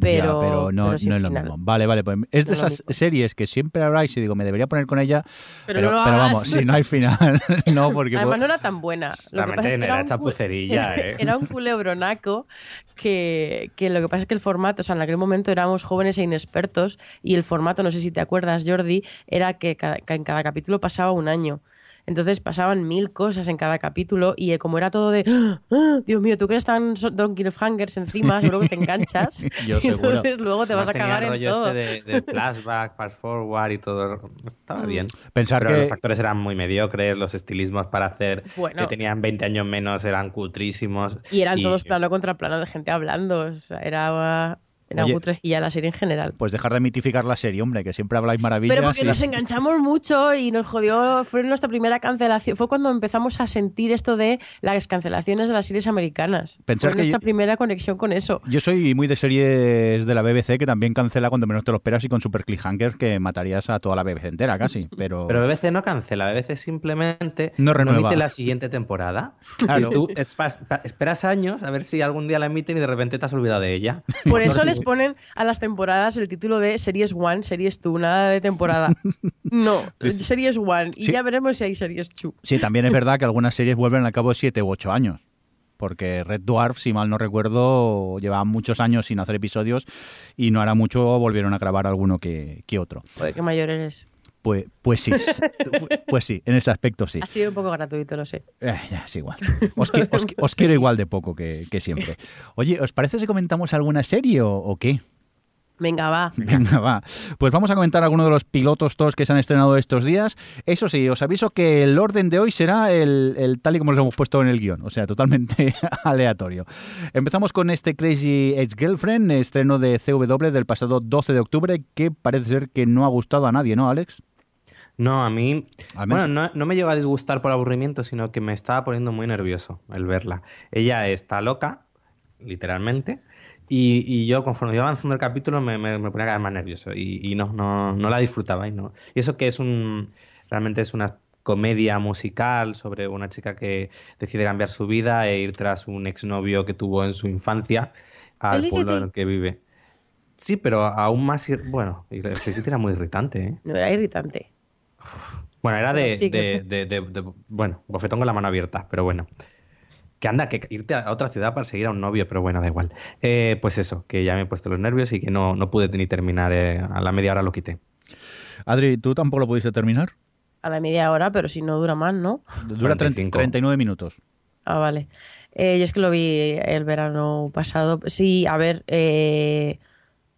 Pero, Ya, pero no, pero sin no es lo final. mismo. Vale, vale, pues es de No esas series que siempre habláis y digo, me debería poner con ella, Pero pero, no pero vamos, si no hay final, *laughs* no, *laughs* porque... Además puedo- no era tan buena. Lo que Realmente pasa es que era un cu- chapucerilla, *laughs* ¿eh? Era un culebronaco que, que lo que pasa es que el formato, o sea, en aquel momento éramos jóvenes e inexpertos y el formato, no sé si te acuerdas, Jordi, era que, cada- que en cada capítulo pasaba un año. Entonces pasaban mil cosas en cada capítulo y eh, como era todo de "Ah, ah, Dios mío, tú que eres tan Donkey Hangers encima, seguro que te enganchas. *laughs* Yo y *laughs* seguro. entonces luego te vas a Además tenía cagar el en rollo todo. este de, de *laughs* flashback, fast forward y todo. Estaba bien. Pensar Pero que- los actores eran muy mediocres, los estilismos para hacer Bueno. que tenían 20 años menos eran cutrísimos. Y eran todos plano contra plano de gente hablando. O sea, era, era Oye, cutrecilla la serie en general. Pues dejar de mitificar la serie, hombre, que siempre habláis maravillas. Pero porque y- nos enganchamos mucho y nos jodió. Fue nuestra primera cancelación. Fue cuando empezamos a sentir esto de las cancelaciones de las series americanas. Pensar fue que nuestra yo- primera conexión con eso. Yo soy muy de series de la BBC que también cancela cuando menos te lo esperas y con Super Cliffhanger que matarías a toda la BBC entera casi. *laughs* Pero, Pero BBC no cancela, BBC simplemente No renueva. emite la siguiente temporada. *laughs* Claro. Y tú esperas años a ver si algún día la emiten y de repente te has olvidado de ella. Por eso les ponen a las temporadas el título de Series One, Series 2, nada de temporada. *laughs* No, Series One. Y Sí. ya veremos si hay Series 2. sí, también es verdad que algunas series vuelven al cabo de 7 u 8 años. Porque Red Dwarf, si mal no recuerdo, llevaba muchos años sin hacer episodios y no hará mucho volvieron a grabar alguno que, que otro. Joder, qué mayor eres. Pues, pues sí, *laughs* pues sí, en ese aspecto sí. Ha sido un poco gratuito, lo sé. Eh, ya, es igual. *laughs* Os, qui- os qui- os quiero igual de poco que, que siempre. Oye, ¿os parece si comentamos alguna serie o, o qué? Venga, va. Venga, va. Pues vamos a comentar algunos de los pilotos todos que se han estrenado estos días. Eso sí, os aviso que el orden de hoy será el, el tal y como lo hemos puesto en el guion, o sea, totalmente *laughs* aleatorio. Empezamos con este Crazy Ex Girlfriend, estreno de CW del pasado 12 de octubre, que parece ser que no ha gustado a nadie, ¿no, Alex? No, a mí. Bueno, no, no me llegó a disgustar por aburrimiento, sino que me estaba poniendo muy nervioso el verla. Ella está loca, literalmente. Y, y yo, conforme iba avanzando el capítulo, me, me, me ponía cada vez más nervioso. Y, y no, no, no la disfrutaba. Y, no. y eso que es un. Realmente es una comedia musical sobre una chica que decide cambiar su vida e ir tras un exnovio que tuvo en su infancia al Felicity. pueblo en el que vive. Sí, pero aún más. ir- Bueno, Felicity era muy irritante, ¿eh? No era irritante. Bueno, era de, Bueno, sí, de- que- de- de- de- Bueno, bofetón con la mano abierta, pero bueno. Que anda, que irte a otra ciudad para seguir a un novio, pero bueno, da igual. Eh, pues eso, que ya me he puesto los nervios y que no, no pude ni terminar. eh, a la media hora lo quité. Adri, ¿tú tampoco lo pudiste terminar? A la media hora, pero si no dura más, ¿no? Dura 30 45. 39 minutos. Ah, vale. Eh, yo es que lo vi el verano pasado. Sí, a ver, eh,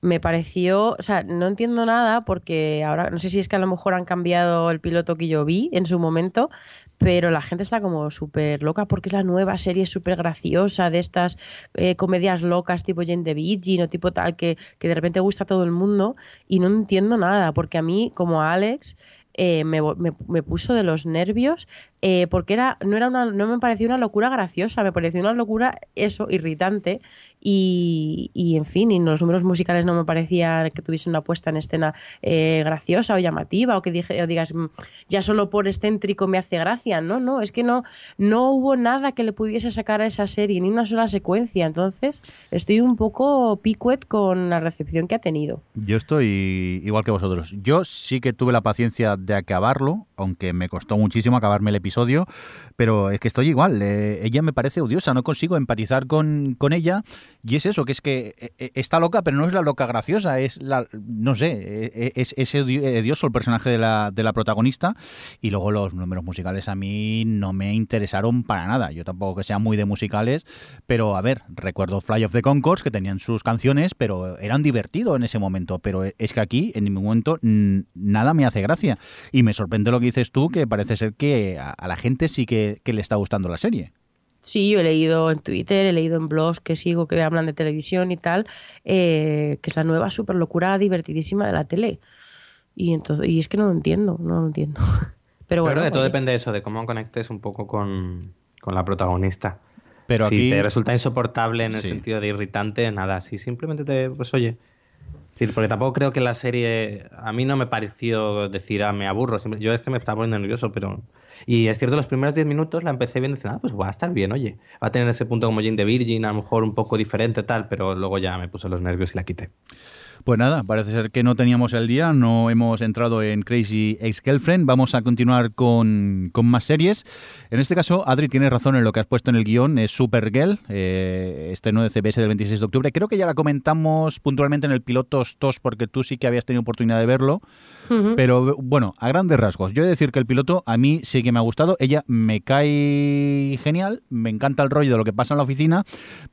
me pareció, o sea, no entiendo nada porque ahora, no sé si es que a lo mejor han cambiado el piloto que yo vi en su momento, pero la gente está como súper loca porque es la nueva serie súper graciosa de estas eh, comedias locas tipo Jane the Virgin o tipo tal que, que de repente gusta a todo el mundo y no entiendo nada porque a mí, como a Alex, eh, me, me- me puso de los nervios eh, porque era, no, era una, no me parecía una locura graciosa, me parecía una locura, eso, irritante. Y, y, en fin, y los números musicales no me parecía que tuviesen una puesta en escena eh, graciosa o llamativa o que dije, o digas, "Mm, ya solo por excéntrico me hace gracia. No, no, es que no, no hubo nada que le pudiese sacar a esa serie, ni una sola secuencia. Entonces, estoy un poco picuet con la recepción que ha tenido. Yo estoy igual que vosotros. Yo sí que tuve la paciencia de acabarlo, aunque me costó muchísimo acabarme el episodio, pero es que estoy igual. eh, ella me parece odiosa, no consigo empatizar con, con ella. Y es eso, que es que eh, eh, está loca, pero no es la loca graciosa, es la, no sé, es, es odioso el personaje de la, de la protagonista. Y luego los números musicales a mí no me interesaron para nada. Yo tampoco que sea muy de musicales, pero a ver, recuerdo Fly of the Concords, que tenían sus canciones, pero eran divertidos en ese momento. Pero es que aquí, en ningún momento, nada me hace gracia. Y me sorprende lo que dices tú, que parece ser que a la gente sí que, que le está gustando la serie. Sí, yo he leído en Twitter, he leído en blogs que sigo que hablan de televisión y tal, eh, que es la nueva super locura divertidísima de la tele. Y entonces, y es que no lo entiendo, no lo entiendo. *laughs* Pero bueno, creo que todo oye, depende de eso, de cómo conectes un poco con, con la protagonista. Pero si aquí... te resulta insoportable en el Sí. sentido de irritante, nada, si simplemente te, pues oye. Porque tampoco creo que la serie, a mí no me pareció decir, ah, me aburro, yo es que me estaba poniendo nervioso, pero... Y es cierto, los primeros 10 minutos la empecé bien diciendo, ah, pues va a estar bien, oye, va a tener ese punto como Jane de Virgin, a lo mejor un poco diferente tal, pero luego ya me puse los nervios y la quité. Pues nada, parece ser que no teníamos el día, no hemos entrado en Crazy Ex-Girlfriend, vamos a continuar con, con más series. En este caso, Adri, tienes razón en lo que has puesto en el guion, es Supergirl, eh, estreno de CBS del 26 de octubre. Creo que ya la comentamos puntualmente en el piloto TOS porque tú sí que habías tenido oportunidad de verlo, Pero bueno, a grandes rasgos. Yo he de decir que el piloto a mí sí que me ha gustado, ella me cae genial, me encanta el rollo de lo que pasa en la oficina,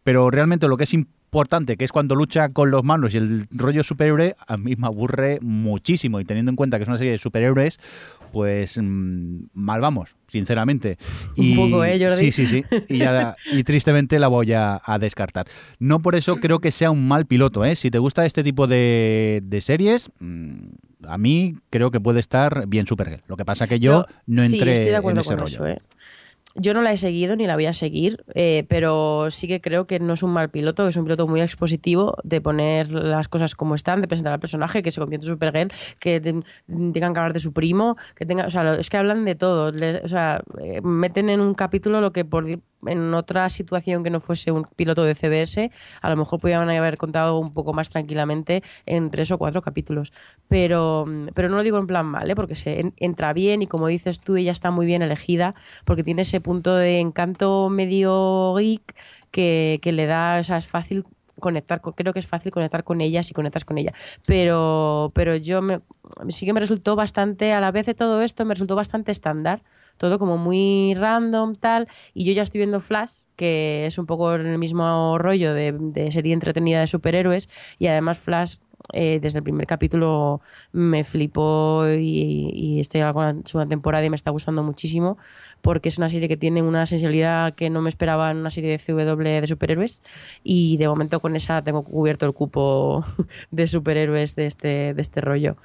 pero realmente lo que es importante, que es cuando lucha con los malos y el rollo superhéroe, a mí me aburre muchísimo. Y teniendo en cuenta que es una serie de superhéroes, pues mm, mal vamos, sinceramente. Un Y, poco, ¿eh, Jordi? Sí, sí, sí. Y, ya- y tristemente la voy a, a descartar. No por eso creo que sea un mal piloto, ¿eh? Si te gusta este tipo de, de series, mm, a mí creo que puede estar bien Supergirl. Lo que pasa que yo, no sí, entré estoy de en acuerdo ese con rollo. eso, ¿eh? Yo no la he seguido ni la voy a seguir, eh, pero sí que creo que no es un mal piloto, es un piloto muy expositivo de poner las cosas como están, de presentar al personaje, que se convierte en Supergirl, que te- tengan que hablar de su primo, que tenga, o sea, es que hablan de todo, o sea, eh, meten en un capítulo lo que por en otra situación que no fuese un piloto de CBS, a lo mejor podrían haber contado un poco más tranquilamente en tres o cuatro capítulos. Pero, pero no lo digo en plan mal, ¿eh? porque se en- entra bien y como dices tú, ella está muy bien elegida, porque tiene ese punto de encanto medio geek que, que le da, o sea, es fácil conectar con- creo que es fácil conectar con ella si conectas con ella pero pero yo me, sí que me resultó bastante a la vez de todo esto me resultó bastante estándar todo como muy random tal. Y yo ya estoy viendo Flash que es un poco el mismo rollo de, serie entretenida de superhéroes. Y además Flash eh, desde el primer capítulo me flipó y, y estoy en la segunda temporada y me está gustando muchísimo porque es una serie que tiene una sensibilidad que no me esperaba en una serie de CW de superhéroes. Y de momento con esa tengo cubierto el cupo *laughs* de superhéroes de este, de este rollo.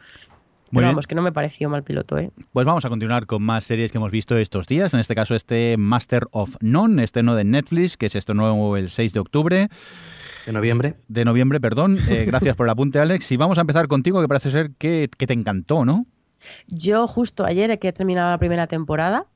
Muy Pero bien. vamos, que no me pareció mal piloto, ¿eh? Pues vamos a continuar con más series que hemos visto estos días. En este caso, este Master of None, estreno de Netflix, que se estrenó el 6 de octubre, De noviembre. de noviembre, perdón. *laughs* Eh, gracias por el apunte, Alex. Y vamos a empezar contigo, que parece ser que, que te encantó, ¿no? Yo justo ayer que he terminado la primera temporada,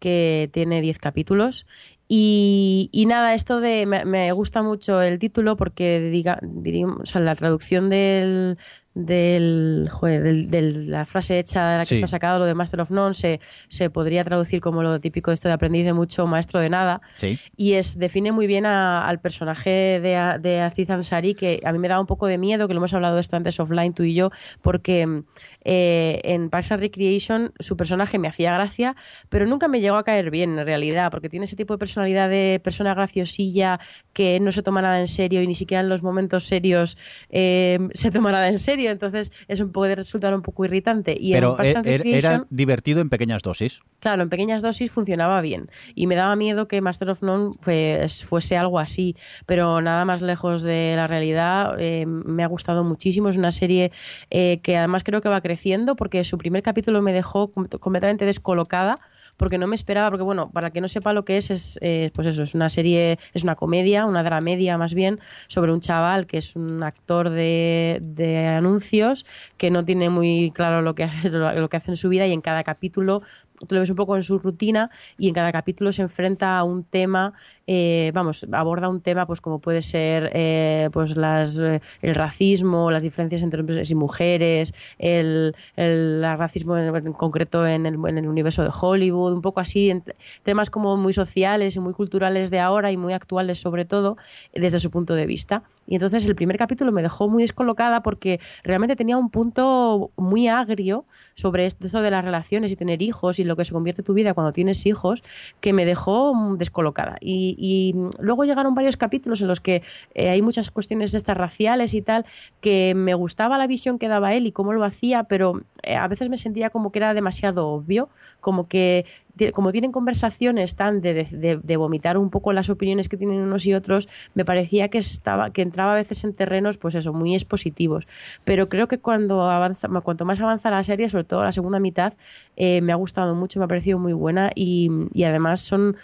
que tiene 10 capítulos, y, y nada, esto de me, me gusta mucho el título porque diga, diríamos, o sea, la traducción del del, joder, del- del- la frase hecha de la que Sí. está sacado lo de Master of None se, se podría traducir como lo típico de esto de aprendiz de mucho, maestro de nada Sí. y es define muy bien a- al personaje de, Aziz Ansari que a mí me daba un poco de miedo que lo hemos hablado de esto antes offline tú y yo porque eh, en Parks and Recreation su personaje me hacía gracia pero nunca me llegó a caer bien en realidad porque tiene ese tipo de personalidad de persona graciosilla que no se toma nada en serio y ni siquiera en los momentos serios eh, se toma nada en serio entonces eso puede resultar un poco irritante y Pero en Parks er- er- era divertido en pequeñas dosis. Claro, en pequeñas dosis funcionaba bien y me daba miedo que Master of None pues, fuese algo así, pero nada más lejos de la realidad. eh, me ha gustado muchísimo, es una serie eh, que además creo que va creciendo porque su primer capítulo me dejó com- completamente descolocada porque no me esperaba, porque bueno, para que no sepa lo que es, es eh, pues eso, es una serie, es una comedia, una dramedia más bien, sobre un chaval que es un actor de, de anuncios que no tiene muy claro lo que, hace, *laughs* lo que hace en su vida y en cada capítulo lo ves un poco en su rutina y en cada capítulo se enfrenta a un tema, eh, vamos, aborda un tema pues como puede ser eh, pues las, eh, el racismo, las diferencias entre hombres y mujeres, el, el racismo en, en concreto en el, en el universo de Hollywood, un poco así, en temas como muy sociales y muy culturales de ahora y muy actuales sobre todo desde su punto de vista. Y entonces el primer capítulo me dejó muy descolocada porque realmente tenía un punto muy agrio sobre esto de las relaciones y tener hijos y lo que se convierte tu vida cuando tienes hijos, que me dejó mm, descolocada. Y, luego llegaron varios capítulos en los que eh, hay muchas cuestiones estas raciales y tal, que me gustaba la visión que daba él y cómo lo hacía, pero eh, a veces me sentía como que era demasiado obvio, como que como tienen conversaciones tan de, de- vomitar un poco las opiniones que tienen unos y otros, me parecía que estaba, que entraba a veces en terrenos, pues eso, muy expositivos. Pero creo que cuando avanza, cuanto más avanza la serie, sobre todo la segunda mitad, eh, me ha gustado mucho, me ha parecido muy buena y, y además son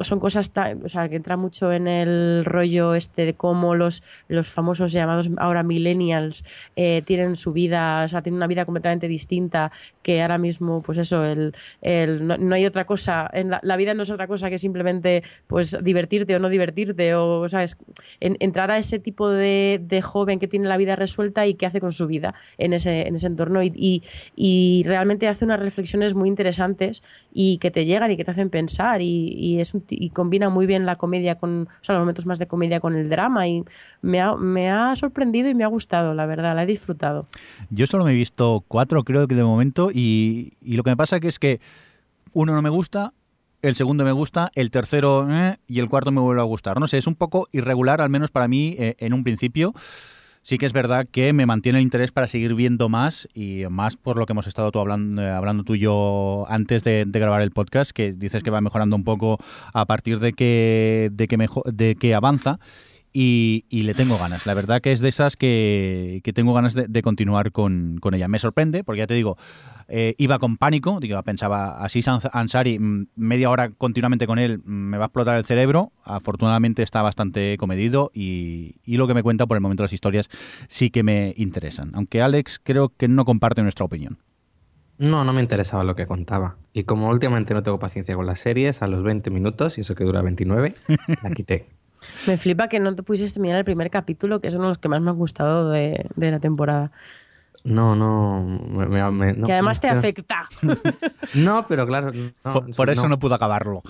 son cosas o sea, que entra mucho en el rollo este de cómo los, los famosos llamados ahora millennials eh, tienen su vida, o sea, tienen una vida completamente distinta que ahora mismo, pues eso, el, el no, hay otra cosa, en la, vida no es otra cosa que simplemente pues divertirte o no divertirte o, ¿sabes? entrar a ese tipo de, de, joven que tiene la vida resuelta y qué hace con su vida en ese, en ese entorno y, y, y realmente hace unas reflexiones muy interesantes y que te llegan y que te hacen pensar y, y es y combina muy bien la comedia con, o sea, los momentos más de comedia con el drama y me ha, me ha sorprendido y me ha gustado, la verdad, la he disfrutado. Yo solo me he visto cuatro, creo que de momento, y, y lo que me pasa es que uno no me gusta, el segundo me gusta, el tercero eh, y el cuarto me vuelve a gustar. No sé, es un poco irregular, al menos para mí, eh, en un principio sí que es verdad que me mantiene el interés para seguir viendo más y más por lo que hemos estado tú hablando, eh, hablando tú y yo antes de, grabar el podcast, que dices que va mejorando un poco a partir de que, de que, de que avanza y, le tengo ganas. La verdad que es de esas que, tengo ganas de, continuar con, ella. Me sorprende, porque ya te digo, eh, iba con pánico, digo, pensaba, así Ansari, mm, media hora continuamente con él, mm, me va a explotar el cerebro. Afortunadamente está bastante comedido y, y lo que me cuenta por el momento las historias sí que me interesan. Aunque Alex creo que no comparte nuestra opinión. No, no me interesaba lo que contaba. Y como últimamente no tengo paciencia con las series, a los 20 minutos, y eso que dura 29, la quité. *laughs* Me flipa que no te pusiste mirar el primer capítulo, que es uno de los que más me han gustado de, la temporada. No, no. que además te afecta. *laughs* no, pero claro. *laughs* por, eso no. pudo acabarlo.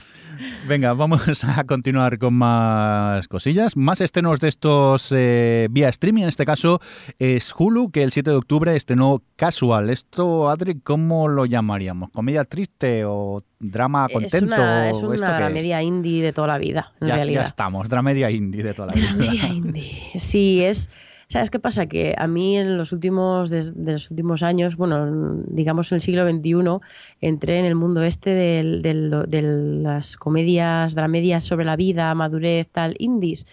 Venga, vamos a continuar con más cosillas. Más estrenos de estos eh, vía streaming. En este caso es Hulu, que el 7 de octubre estrenó Casual. Esto, Adri, ¿cómo lo llamaríamos? ¿Comedia triste o drama contento. Es una, dramedia indie de toda la vida, en ya, realidad. Ya estamos, dramedia indie de toda la *laughs* vida. Dramedia indie. Sí, es. ¿Sabes qué pasa? Que a mí en los últimos, de, los últimos años, bueno, digamos en el siglo XXI, entré en el mundo este de las comedias, dramedias sobre la vida, madurez, tal, indies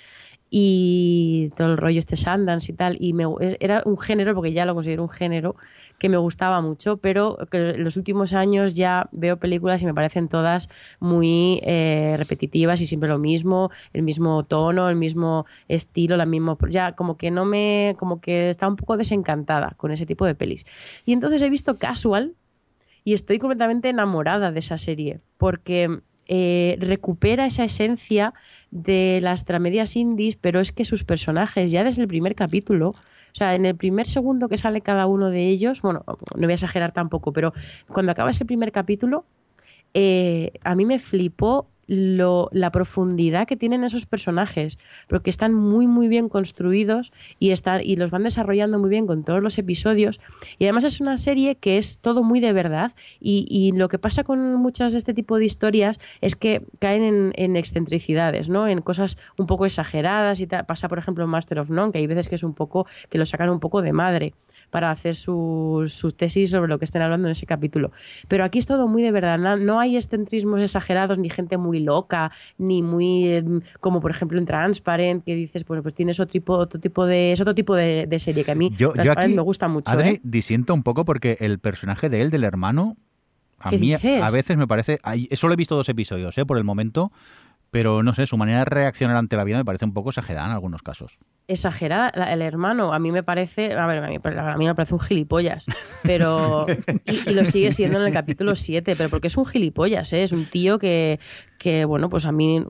y todo el rollo este Sundance y tal, y me, era un género, porque ya lo considero un género, que me gustaba mucho, pero que en los últimos años ya veo películas y me parecen todas muy eh, repetitivas y siempre lo mismo, el mismo tono, el mismo estilo, la misma, ya como que no me, como que está un poco desencantada con ese tipo de pelis. Y entonces he visto Casual y estoy completamente enamorada de esa serie, porque eh, recupera esa esencia de las tramedias indies, pero es que sus personajes, ya desde el primer capítulo, o sea, en el primer segundo que sale cada uno de ellos, bueno, no voy a exagerar tampoco, pero cuando acaba ese primer capítulo, eh, a mí me flipó la profundidad que tienen esos personajes, porque están muy, muy bien construidos y, están, y los van desarrollando muy bien con todos los episodios. Y además es una serie que es todo muy de verdad. Y, lo que pasa con muchas de este tipo de historias es que caen en, en excentricidades, ¿no? En cosas un poco exageradas y Pasa, por ejemplo, en Master of None, que hay veces que es un poco, que lo sacan un poco de madre para hacer sus, tesis sobre lo que estén hablando en ese capítulo. Pero aquí es todo muy de verdad, no, hay excentrismos exagerados, ni gente muy loca, ni muy em, como por ejemplo en Transparent, que dices, bueno, pues tienes otro tipo, otro tipo de, es otro tipo de, serie que a mí yo, me gusta mucho. Adri, ¿eh? disiento un poco porque el personaje de él, del hermano, a mí a veces me parece. Solo he visto dos episodios, ¿eh? Por el momento. Pero no sé, su manera de reaccionar ante la vida me parece un poco exagerada en algunos casos exagerada. el hermano, a mí me parece, a ver, a mí, me parece un gilipollas, pero. Y, lo sigue siendo en el capítulo 7, pero porque es un gilipollas, ¿eh? Es un tío que, que bueno, pues a mí,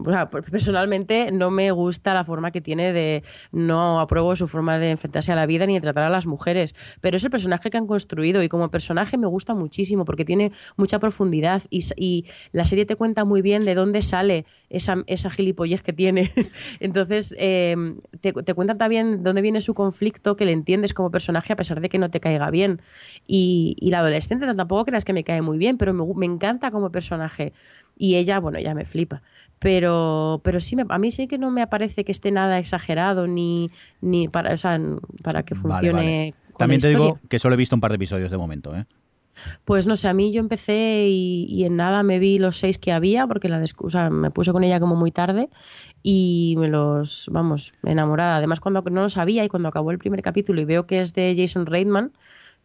personalmente no me gusta la forma que tiene de. No apruebo su forma de enfrentarse a la vida ni de tratar a las mujeres, pero es el personaje que han construido y como personaje me gusta muchísimo porque tiene mucha profundidad y, y la serie te cuenta muy bien de dónde sale esa, esa gilipollez que tiene. *laughs* Entonces, eh, te, te cuenta también dónde viene su conflicto, que le entiendes como personaje a pesar de que no te caiga bien. Y, la adolescente tampoco creas que me cae muy bien, pero me, encanta como personaje. Y ella, bueno, ya me flipa. Pero, pero sí, a mí sí que no me parece que esté nada exagerado ni, ni para, para que funcione. También te digo que solo he visto un par de episodios de momento, ¿eh? Pues no sé, a mí yo empecé y, en nada me vi los seis que había, porque la o me puse con ella como muy tarde y me los, vamos, enamorada. Además, cuando no lo sabía y cuando acabó el primer capítulo y veo que es de Jason Reitman,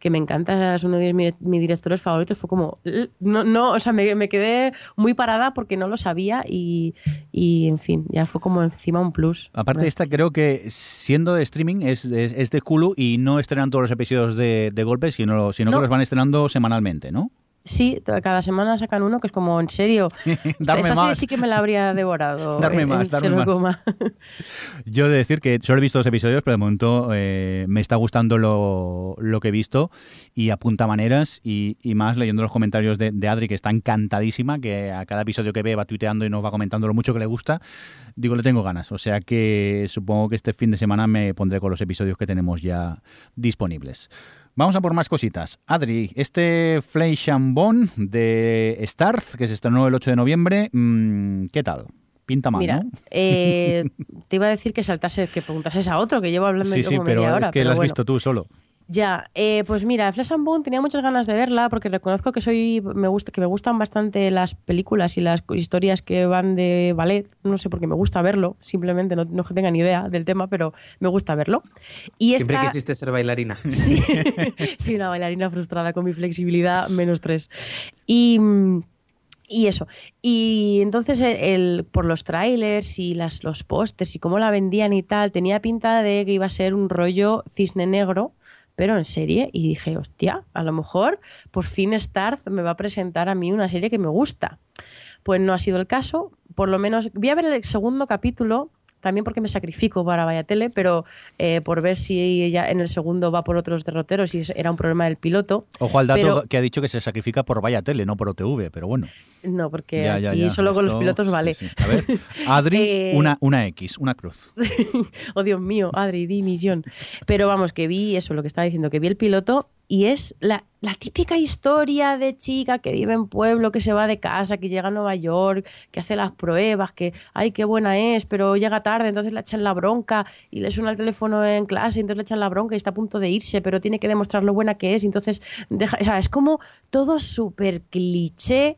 que me encanta, es uno de mis, mis directores favoritos, fue como, "L- no, no o sea, me, me quedé muy parada porque no lo sabía y, y, en fin, ya fue como encima un plus. Aparte de esta, creo que siendo de streaming es, es, es de Hulu y no estrenan todos los episodios de, de golpe, sino, sino No. que los van estrenando semanalmente, ¿no? Sí, cada semana sacan uno que es como, en serio, *laughs* Darme esta serie más. sí que me la habría devorado. *laughs* Darme en- más, darme más. coma. *laughs* Yo he de decir que solo he visto dos episodios, pero de momento eh, me está gustando lo, lo que he visto y apunta maneras y, y más leyendo los comentarios de, de Adri, que está encantadísima, que a cada episodio que ve va tuiteando y nos va comentando lo mucho que le gusta. Digo, le tengo ganas. O sea que supongo que este fin de semana me pondré con los episodios que tenemos ya disponibles. Vamos a por más cositas. Adri, este Flesh and Bone de Starz, que se estrenó el 8 de noviembre, mm, ¿qué tal? Pinta mal, Mira, ¿no? eh, *laughs* te iba a decir que saltase, que preguntases a otro, que llevo hablando Sí, yo sí, como pero media hora. es que pero lo has bueno. visto tú solo. Ya, eh, pues mira, Flesh and Bone tenía muchas ganas de verla porque reconozco que soy, me gusta, que me gustan bastante las películas y las historias que van de ballet. No sé por qué me gusta verlo, simplemente no, no que tenga ni idea del tema, pero me gusta verlo. Y Siempre esta, quisiste ser bailarina. *laughs* Sí, *laughs* sí, una bailarina frustrada con mi flexibilidad menos tres. Y, y eso. Y entonces, el, el- por los trailers y las, los pósters y cómo la vendían y tal, tenía pinta de que iba a ser un rollo cisne negro, pero en serie. Y dije, hostia, a lo mejor por fin Starz me va a presentar a mí una serie que me gusta. Pues no ha sido el caso. Por lo menos, voy a ver el segundo capítulo. También porque me sacrifico para Vaya Tele, pero eh, por ver si ella en el segundo va por otros derroteros y era un problema del piloto. Ojo al dato Pero- que ha dicho que se sacrifica por Vaya Tele, no por OTV, pero bueno. No, porque Ya, ya, aquí ya. solo con los pilotos vale. sí, sí. A ver, *laughs* Adri, Eh, una, una X, una cruz. *laughs* oh Dios mío, Adri, di millón. Pero vamos, que vi eso, lo que estaba diciendo, que vi el piloto y es la, la típica historia de chica que vive en pueblo, que se va de casa, que llega a Nueva York, que hace las pruebas, que, ay, qué buena es, pero llega tarde, entonces le echan la bronca y le suena el teléfono en clase, entonces le echan la bronca y está a punto de irse, pero tiene que demostrar lo buena que es, entonces deja, o sea, es como todo súper cliché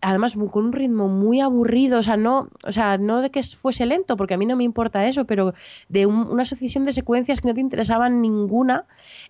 además con un ritmo muy aburrido, o sea, no, o sea, no de que fuese lento, porque a mí no me importa eso, pero de un- una asociación de secuencias que no te interesaban ninguna.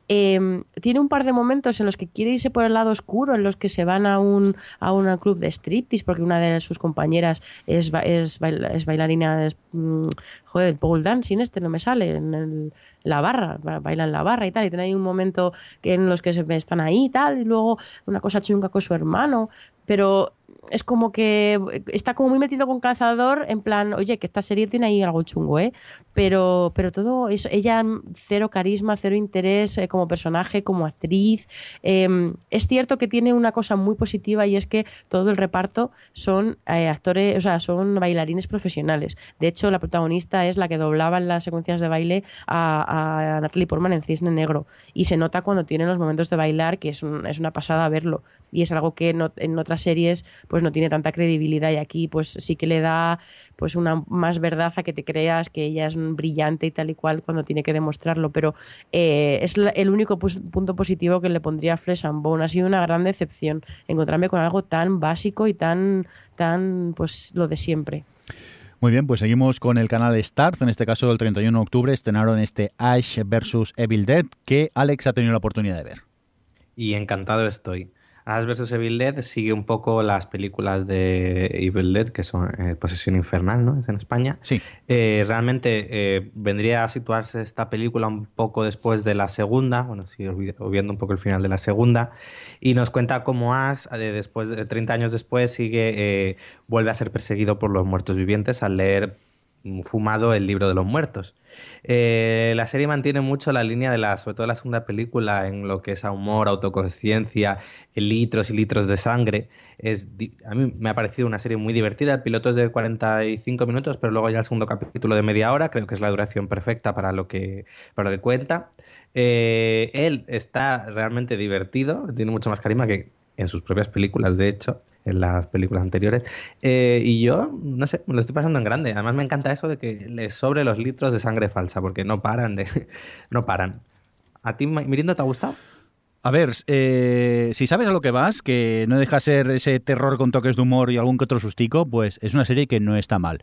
Eh, tiene un par de momentos en los que quiere irse por el lado oscuro, en los que se van a un, a un club de striptease, porque una de sus compañeras es, es, es bailarina, es, mm, el pole dancing este no me sale, en la barra, ba- baila en la barra y tal, y tiene ahí un momento en los que están ahí y tal, y luego una cosa chunga con su hermano, pero es como que está como muy metido con calzador en plan, oye, que esta serie tiene ahí algo chungo, ¿eh? Pero, pero todo eso, ella cero carisma, cero interés eh, como personaje, como actriz. Eh, es cierto que tiene una cosa muy positiva y es que todo el reparto son eh, actores, o sea, son bailarines profesionales. De hecho, la protagonista es la que doblaba en las secuencias de baile a, Natalie Portman en Cisne Negro. Y se nota cuando tiene los momentos de bailar que es, es una pasada verlo. Y es algo que no- en otras series pues no tiene tanta credibilidad y aquí pues sí que le da pues una más verdad a que te creas que ella es un brillante y tal y cual cuando tiene que demostrarlo. Pero eh, es el único punto positivo que le pondría a Flesh and Bone. Ha sido una gran decepción encontrarme con algo tan básico y tan, tan pues lo de siempre. Muy bien, pues seguimos con el canal Starz. En este caso, el 31 de octubre estrenaron este Ash vs Evil Dead que Alex ha tenido la oportunidad de ver. Y encantado estoy. Ash vs Evil Dead sigue un poco las películas de Evil Dead, que son eh, Posesión Infernal, ¿no? Es en España. Sí. Eh, realmente eh, vendría a situarse esta película un poco después de la segunda, bueno, sí, obviando un poco el final de la segunda, y nos cuenta cómo Ash, después de 30 años después, sigue, vuelve a ser perseguido por los muertos vivientes al leer fumado el libro de los muertos. Eh, la serie mantiene mucho la línea de la, sobre todo la segunda película, en lo que es humor, autoconciencia, litros y litros de sangre. Es, a mí me ha parecido una serie muy divertida. El piloto es de 45 minutos, pero luego ya el segundo capítulo de media hora. Creo que es la duración perfecta para lo que, para lo que cuenta. Eh, él está realmente divertido, tiene mucho más carisma que en sus propias películas, de hecho, en las películas anteriores. Eh, y yo, no sé, me lo estoy pasando en grande. Además me encanta eso de que le sobre los litros de sangre falsa, porque no paran de... *laughs* no paran. ¿A ti, Mirindo, te ha gustado? A ver, eh, si sabes a lo que vas, que no deja ser ese terror con toques de humor y algún que otro sustico, pues es una serie que no está mal.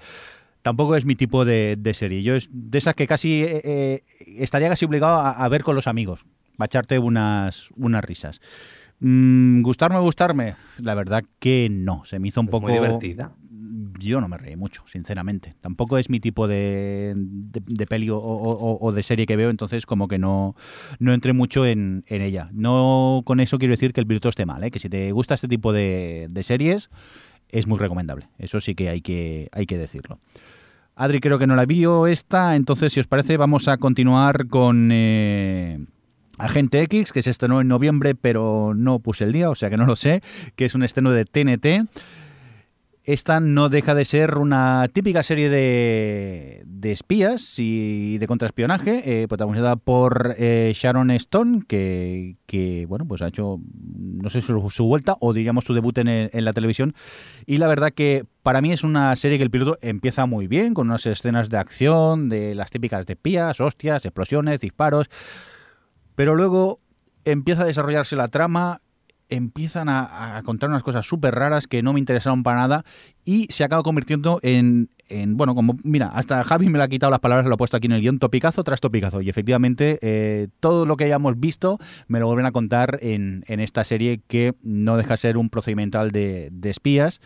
Tampoco es mi tipo de, de serie. Yo es de esas que casi eh, eh, estaría casi obligado a, a ver con los amigos. a echarte unas, unas risas. Mm, ¿Gustarme gustarme? La verdad que no. Se me hizo un poco. Muy divertida. Yo no me reí mucho, sinceramente. Tampoco es mi tipo de, de, peli o, de serie que veo, entonces como que no, no entré mucho en, ella. No con eso quiero decir que el piloto esté mal, ¿eh? que si te gusta este tipo de, series es muy recomendable. Eso sí que hay que, hay que decirlo. Adri creo que no la vio esta, entonces si os parece vamos a continuar con eh, Agente X, que se estrenó en noviembre pero no puse el día, o sea que no lo sé, que es un estreno de TNT. Esta no deja de ser una típica serie de, espías y de contraespionaje, eh, protagonizada por eh, Sharon Stone, que, bueno, pues ha hecho, no sé, su, vuelta o diríamos su debut en, la televisión. Y la verdad que para mí es una serie que el piloto empieza muy bien, con unas escenas de acción, de las típicas de espías, hostias, explosiones, disparos. Pero luego empieza a desarrollarse la trama empiezan a, contar unas cosas súper raras que no me interesaron para nada y se acaba convirtiendo en, bueno, como, mira, hasta Javi me lo ha quitado las palabras, lo ha puesto aquí en el guion, topicazo tras topicazo. Y efectivamente, eh, todo lo que hayamos visto me lo vuelven a contar en, en, esta serie que no deja de ser un procedimental de espías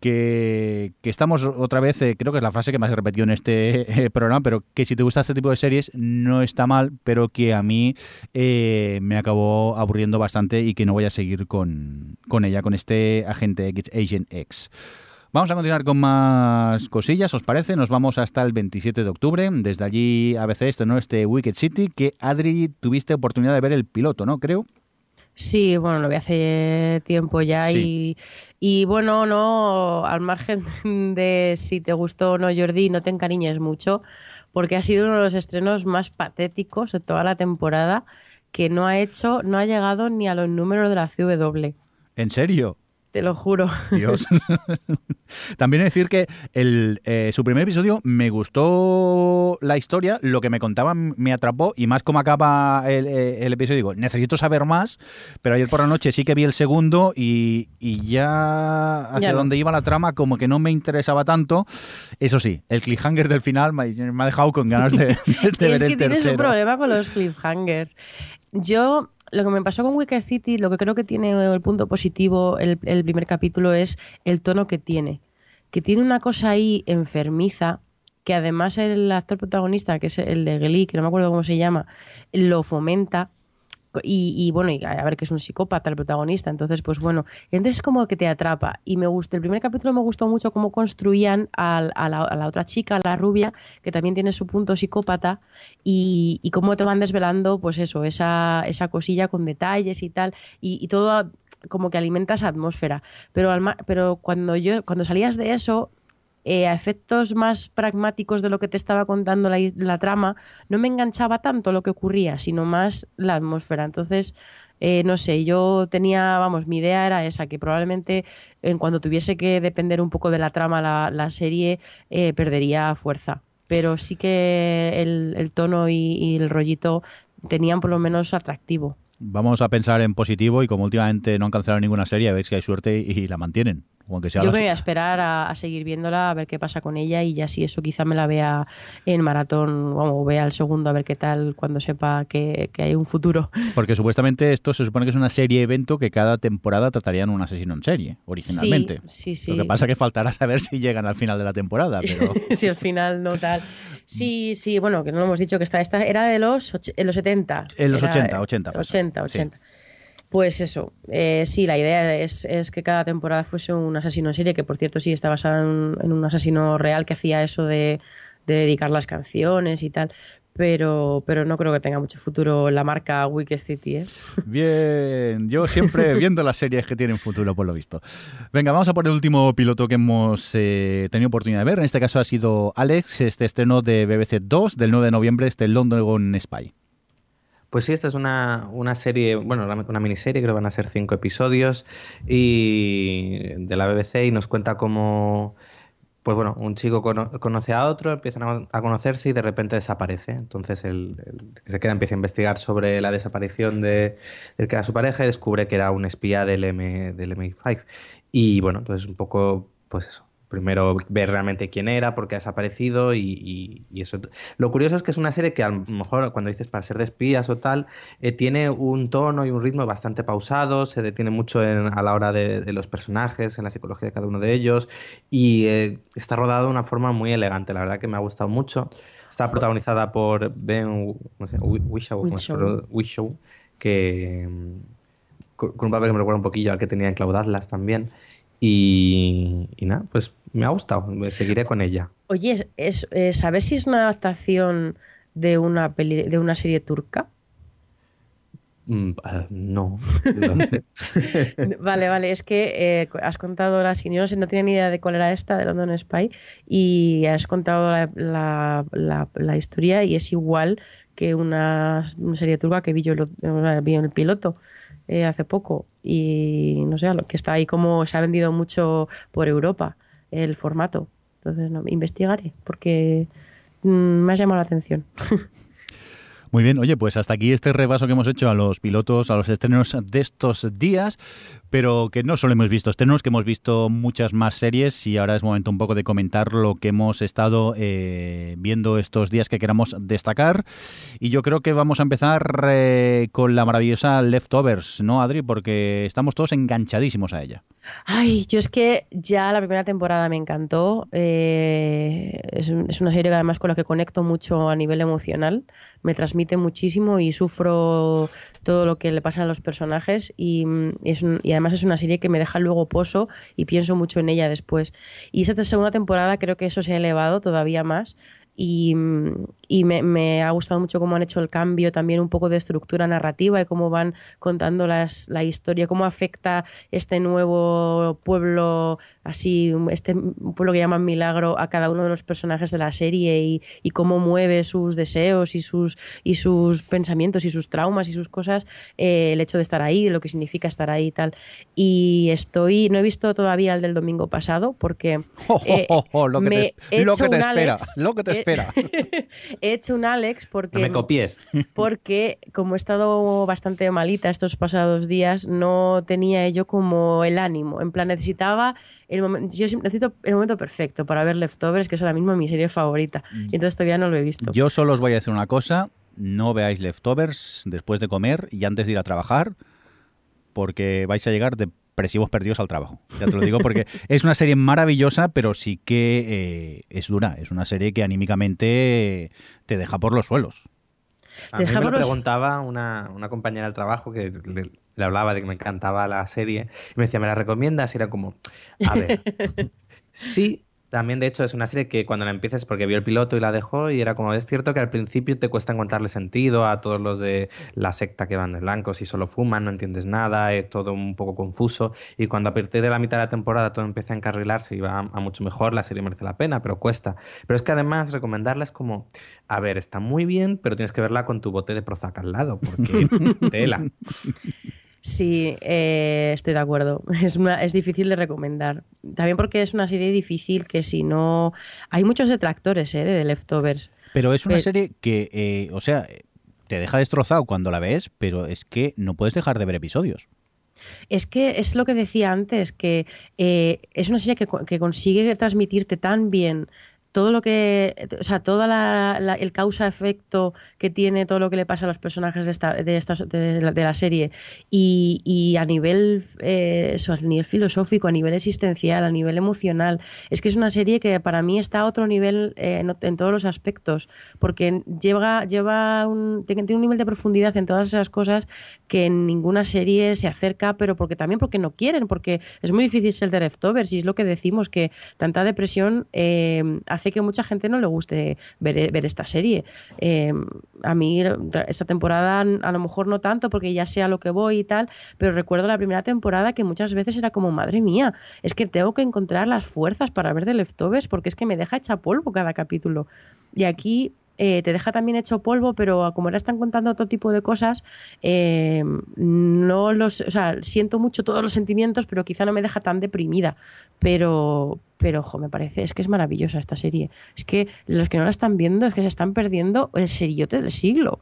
que, estamos otra vez, eh, creo que es la frase que más he repetido en este eh, programa, pero que si te gusta este tipo de series no está mal, pero que a mí eh, me acabó aburriendo bastante y que no voy a seguir con, con ella, con este agente X, Agent X. Vamos a continuar con más cosillas, ¿os parece? Nos vamos hasta el 27 de octubre. Desde allí ABC estrenó este Wicked City, que Adri tuviste oportunidad de ver el piloto, ¿no? Creo. Sí, bueno, lo vi hace tiempo ya y, y, bueno, no, al margen *laughs* de si te gustó o no Jordi, no te encariñes mucho, porque ha sido uno de los estrenos más patéticos de toda la temporada que no ha hecho, no ha llegado ni a los números de la CW. ¿En serio? Te lo juro. Dios. *laughs* También decir que el, eh, su primer episodio me gustó la historia, lo que me contaban me atrapó y más como acaba el, eh, episodio digo, necesito saber más, pero ayer por la noche sí que vi el segundo y, ya hacia donde iba la trama como que no me interesaba tanto. Eso sí, el cliffhanger del final me, ha dejado con ganas de, *laughs* de, es que tienes un problema con los cliffhangers. Yo lo que me pasó con Wicker City, lo que creo que tiene el punto positivo el, el, primer capítulo es el tono que tiene. Que tiene una cosa ahí enfermiza, que además el actor protagonista, que es el de Glee, que no me acuerdo cómo se llama, lo fomenta y, bueno, y a ver que es un psicópata el protagonista, entonces pues bueno, entonces como que te atrapa. Y me gusta, el primer capítulo me gustó mucho cómo construían a, la, otra chica, a la rubia, que también tiene su punto psicópata y, y cómo te van desvelando pues eso, esa, esa cosilla con detalles y tal y, y todo como que alimenta esa atmósfera, pero, pero cuando yo cuando salías de eso eh, a efectos más pragmáticos de lo que te estaba contando la, trama, no me enganchaba tanto lo que ocurría, sino más la atmósfera. Entonces, eh, no sé, yo tenía, vamos, mi idea era esa, que probablemente en cuando tuviese que depender un poco de la trama la, serie, eh, perdería fuerza. Pero sí que el, tono y, el rollito tenían por lo menos atractivo. Vamos a pensar en positivo y como últimamente no han cancelado ninguna serie, a ver si hay suerte y la mantienen. Yo me voy a esperar a, seguir viéndola, a ver qué pasa con ella y ya si eso quizá me la vea en maratón o vea el segundo a ver qué tal cuando sepa que, hay un futuro. Porque supuestamente esto se supone que es una serie evento que cada temporada tratarían un asesino en serie, originalmente. Sí, sí, Lo que pasa es que faltará saber si llegan al final de la temporada. Pero... *laughs* si al final no tal. Sí, sí, bueno, que no lo hemos dicho que esta, esta era de los, en los 70. En los 80, 80. 80, 80. Pues eso, eh, sí, la idea es, que cada temporada fuese un asesino en serie, que por cierto sí está basada en, un asesino real que hacía eso de, dedicar las canciones y tal, pero, pero no creo que tenga mucho futuro la marca Wicked City. ¿eh? *laughs* Bien, yo siempre viendo las series que tienen futuro, por lo visto. Venga, vamos a por el último piloto que hemos eh, tenido oportunidad de ver. En este caso ha sido Alex, este estreno de BBC 2 del 9 de noviembre, este London Spy. Pues sí, esta es una, serie, bueno, una miniserie, creo que van a ser cinco episodios, y de la BBC y nos cuenta cómo, pues bueno, un chico conoce a otro, empiezan a, conocerse y de repente desaparece. Entonces el, que se queda empieza a investigar sobre la desaparición de, del que era su pareja y descubre que era un espía del, M, del MI5. Y bueno, entonces un poco, pues eso, primero ver realmente quién era, por qué ha desaparecido y, eso. Lo curioso es que es una serie que a lo mejor cuando dices para ser de espías o tal, eh, tiene un tono y un ritmo bastante pausado, se detiene mucho a la hora de, los personajes, en la psicología de cada uno de ellos y eh, está rodado de una forma muy elegante, la verdad que me ha gustado mucho. Está protagonizada por Ben no sé, que mm, con un papel que me recuerda un poquillo al que tenía en Cloud Atlas también. Y, nada, pues me ha gustado, seguiré con ella. Oye, es, eh, ¿sabes si es una adaptación de una, peli, de una serie turca? Mm, ah, no. *laughs* vale, vale, es que eh, has contado la yo no, sé, no tenía ni idea de cuál era esta de London Spy y has contado la, la, historia y es igual que una, serie turca que vi yo vi en el piloto. Eh, hace poco y no sé, lo que está ahí como se ha vendido mucho por Europa el formato. Entonces no, investigaré porque mm, me ha llamado la atención. *laughs* Muy bien, oye, pues hasta aquí este repaso que hemos hecho a los pilotos, a los estrenos de estos días, pero que no solo hemos visto estrenos, que hemos visto muchas más series y ahora es momento un poco de comentar lo que hemos estado eh, viendo estos días que queramos destacar. Y yo creo que vamos a empezar eh, con la maravillosa Leftovers, ¿no, Adri? Porque estamos todos enganchadísimos a ella. Ay, yo es que ya la primera temporada me encantó. Eh, es, es, una serie que además con la que conecto mucho a nivel emocional. Me transmite muchísimo y sufro todo lo que le pasa a los personajes. Y, es y además es una serie que me deja luego pozo y pienso mucho en ella después. Y esta segunda temporada creo que eso se ha elevado todavía más y, y me, me, ha gustado mucho cómo han hecho el cambio también un poco de estructura narrativa y cómo van contando las, la historia, cómo afecta este nuevo pueblo, así, este pueblo que llaman Milagro, a cada uno de los personajes de la serie y, y cómo mueve sus deseos y sus, y sus pensamientos y sus traumas y sus cosas, eh, el hecho de estar ahí, lo que significa estar ahí y tal. Y estoy, no he visto todavía el del domingo pasado porque... lo que te, lo que te espera, lo que te espera *laughs* he hecho un Alex porque. me copies. *laughs* Porque, como he estado bastante malita estos pasados días, no tenía yo como el ánimo. En plan, necesitaba el momento. Yo necesito el momento perfecto para ver Leftovers, que es ahora mismo mi serie favorita. Y mm. entonces todavía no lo he visto. Yo solo os voy a decir una cosa: no veáis Leftovers después de comer y antes de ir a trabajar, porque vais a llegar de presivos perdidos al trabajo. Ya te lo digo porque *laughs* es una serie maravillosa, pero sí que eh, es dura. Es una serie que anímicamente te deja por los suelos. A mí me lo preguntaba una, compañera del trabajo que le, le, hablaba de que me encantaba la serie y me decía, ¿me la recomiendas? Y era como, a ver, *laughs* sí, también, de hecho, es una serie que cuando la empiezas porque vio el piloto y la dejó y era como, es cierto que al principio te cuesta encontrarle sentido a todos los de la secta que van de blancos y solo fuman, no entiendes nada, es todo un poco confuso y cuando a partir de la mitad de la temporada todo empieza a encarrilarse y va a, mucho mejor, la serie merece la pena, pero cuesta. Pero es que además recomendarla es como, a ver, está muy bien, pero tienes que verla con tu bote de Prozac al lado, porque *laughs* tela. Sí, eh, estoy de acuerdo. *laughs* Es, una, es difícil de recomendar. También porque es una serie difícil que si no... Hay muchos detractores eh, de Leftovers. Pero es una serie que, eh, o sea, te deja destrozado cuando la ves, pero es que no puedes dejar de ver episodios. Es que es lo que decía antes, que es una serie que, que, consigue transmitirte tan bien todo lo que, o sea, toda la, el causa-efecto que tiene todo lo que le pasa a los personajes de, esta, de, esta, de, la, serie y, y a nivel eh, a nivel filosófico, a nivel existencial, a nivel emocional, es que es una serie que para mí está a otro nivel eh, en, todos los aspectos, porque lleva, lleva un, tiene un nivel de profundidad en todas esas cosas que en ninguna serie se acerca, pero porque también porque no quieren, porque es muy difícil ser de leftovers y es lo que decimos, que tanta depresión eh, hace que mucha gente no le guste ver, ver esta serie. Eh, a mí esta temporada a lo mejor no tanto porque ya sé lo que voy y tal, pero recuerdo la primera temporada que muchas veces era como, madre mía, es que tengo que encontrar las fuerzas para ver de Leftovers porque es que me deja hecha polvo cada capítulo. Y aquí eh, te deja también hecho polvo, pero como ahora están contando otro tipo de cosas, eh, no los, o sea, siento mucho todos los sentimientos, pero quizá no me deja tan deprimida. Pero, pero, ojo, me parece, es que es maravillosa esta serie. Es que los que no la están viendo es que se están perdiendo el serillote del siglo.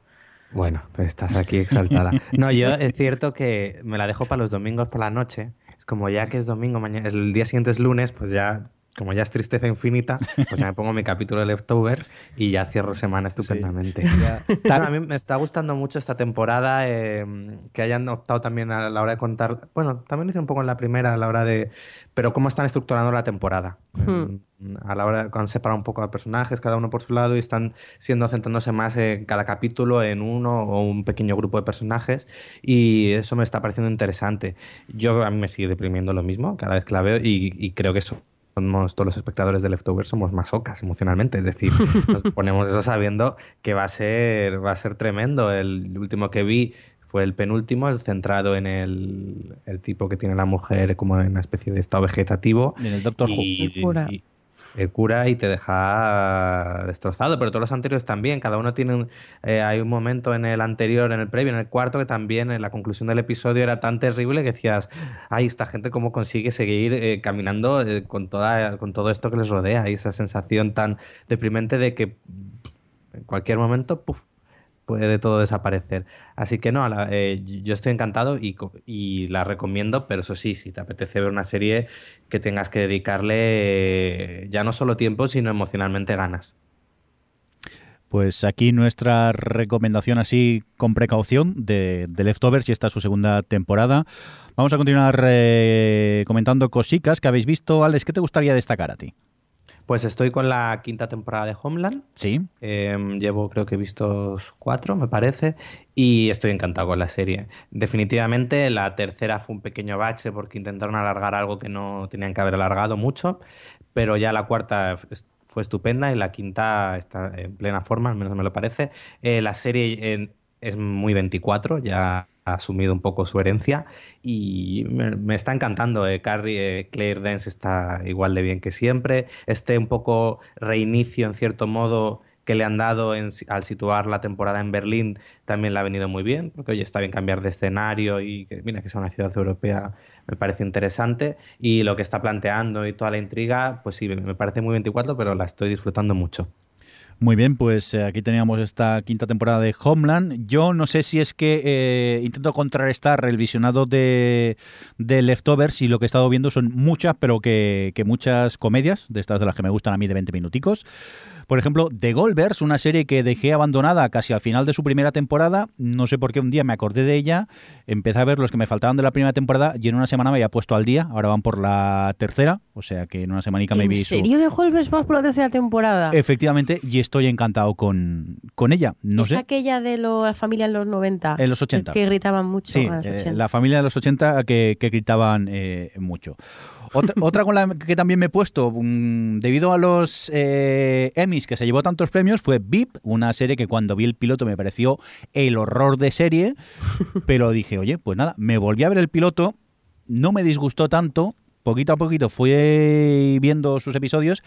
Bueno, pues estás aquí exaltada. No, yo es cierto que me la dejo para los domingos por la noche. Es como ya que es domingo, mañana, el día siguiente es lunes, pues ya como ya es tristeza infinita, pues ya me pongo mi capítulo de Leftover y ya cierro semana estupendamente. *laughs* a mí me está gustando mucho esta temporada, em, que hayan optado también a la hora de contar, bueno, también hice un poco en la primera, a la hora de, pero cómo están estructurando la temporada. Hmm. A la hora, cuando han separado un poco a personajes, cada uno por su lado, y están siendo centrándose más en cada capítulo, en uno o un pequeño grupo de personajes, y eso me está pareciendo interesante. Yo a mí me sigue deprimiendo lo mismo cada vez que la veo, y, y creo que eso somos todos los espectadores de Leftover somos masocas emocionalmente, es decir, *laughs* nos ponemos eso sabiendo que va a ser va a ser tremendo. El último que vi fue el penúltimo, el centrado en el, el tipo que tiene la mujer como en una especie de estado vegetativo. En el Doctor Who el cura y te deja destrozado, pero todos los anteriores también, cada uno tiene un, eh, hay un momento en el anterior, en el previo, en el cuarto, que también en la conclusión del episodio era tan terrible que decías, ay, esta gente cómo consigue seguir eh, caminando eh, con, toda, con todo esto que les rodea y esa sensación tan deprimente de que en cualquier momento, puff, puede todo desaparecer. Así que no, eh, yo estoy encantado y, la recomiendo, pero eso sí, si te apetece ver una serie que tengas que dedicarle eh, ya no solo tiempo, sino emocionalmente ganas. Pues aquí nuestra recomendación así con precaución de, Leftovers y esta es su segunda temporada. Vamos a continuar eh, comentando cositas que habéis visto. Alex, ¿qué te gustaría destacar a ti? Pues estoy con la quinta temporada de Homeland. Sí. Em, llevo, creo que he visto cuatro, me parece, y estoy encantado con la serie. Definitivamente la tercera fue un pequeño bache porque intentaron alargar algo que no tenían que haber alargado mucho, pero ya la cuarta fue estupenda y la quinta está en plena forma, al menos me lo parece. Eh, la serie es muy 24, ya ha asumido un poco su herencia y me, está encantando. Eh, Carrie, eh, Claire Dance está igual de bien que siempre. Este un poco reinicio, en cierto modo, que le han dado al situar la temporada en Berlín también le ha venido muy bien, porque oye, está bien cambiar de escenario y que, mira, que sea una ciudad europea me parece interesante. Y lo que está planteando y toda la intriga, pues sí, me parece muy 24, pero la estoy disfrutando mucho. Muy bien, pues eh, aquí teníamos esta quinta temporada de Homeland. Yo no sé si es que eh, intento contrarrestar el visionado de, Leftovers y lo que he estado viendo son muchas, pero que, que muchas comedias, de estas de las que me gustan a mí de 20 minuticos. Por ejemplo, The Goldbergs, una serie que dejé abandonada casi al final de su primera temporada. No sé por qué un día me acordé de ella, empecé a ver los que me faltaban de la primera temporada y en una semana me había puesto al día. Ahora van por la tercera, o sea que en una semanica me vi. ¿En serio The Goldbergs vas por la tercera temporada? Efectivamente, y estoy encantado con, con ella. No ¿Es aquella de la familia en los 90? En los 80. Que gritaban mucho. Sí, eh, la familia de los 80 que, que gritaban eh, mucho. *laughs* Otra, con la que también me he puesto, mm, debido a los eh, Emmys que se llevó tantos premios, fue VIP, una serie que cuando vi el piloto me pareció el horror de serie, *laughs* pero dije, oye, pues nada, me volví a ver el piloto, no me disgustó tanto, poquito a poquito fui viendo sus episodios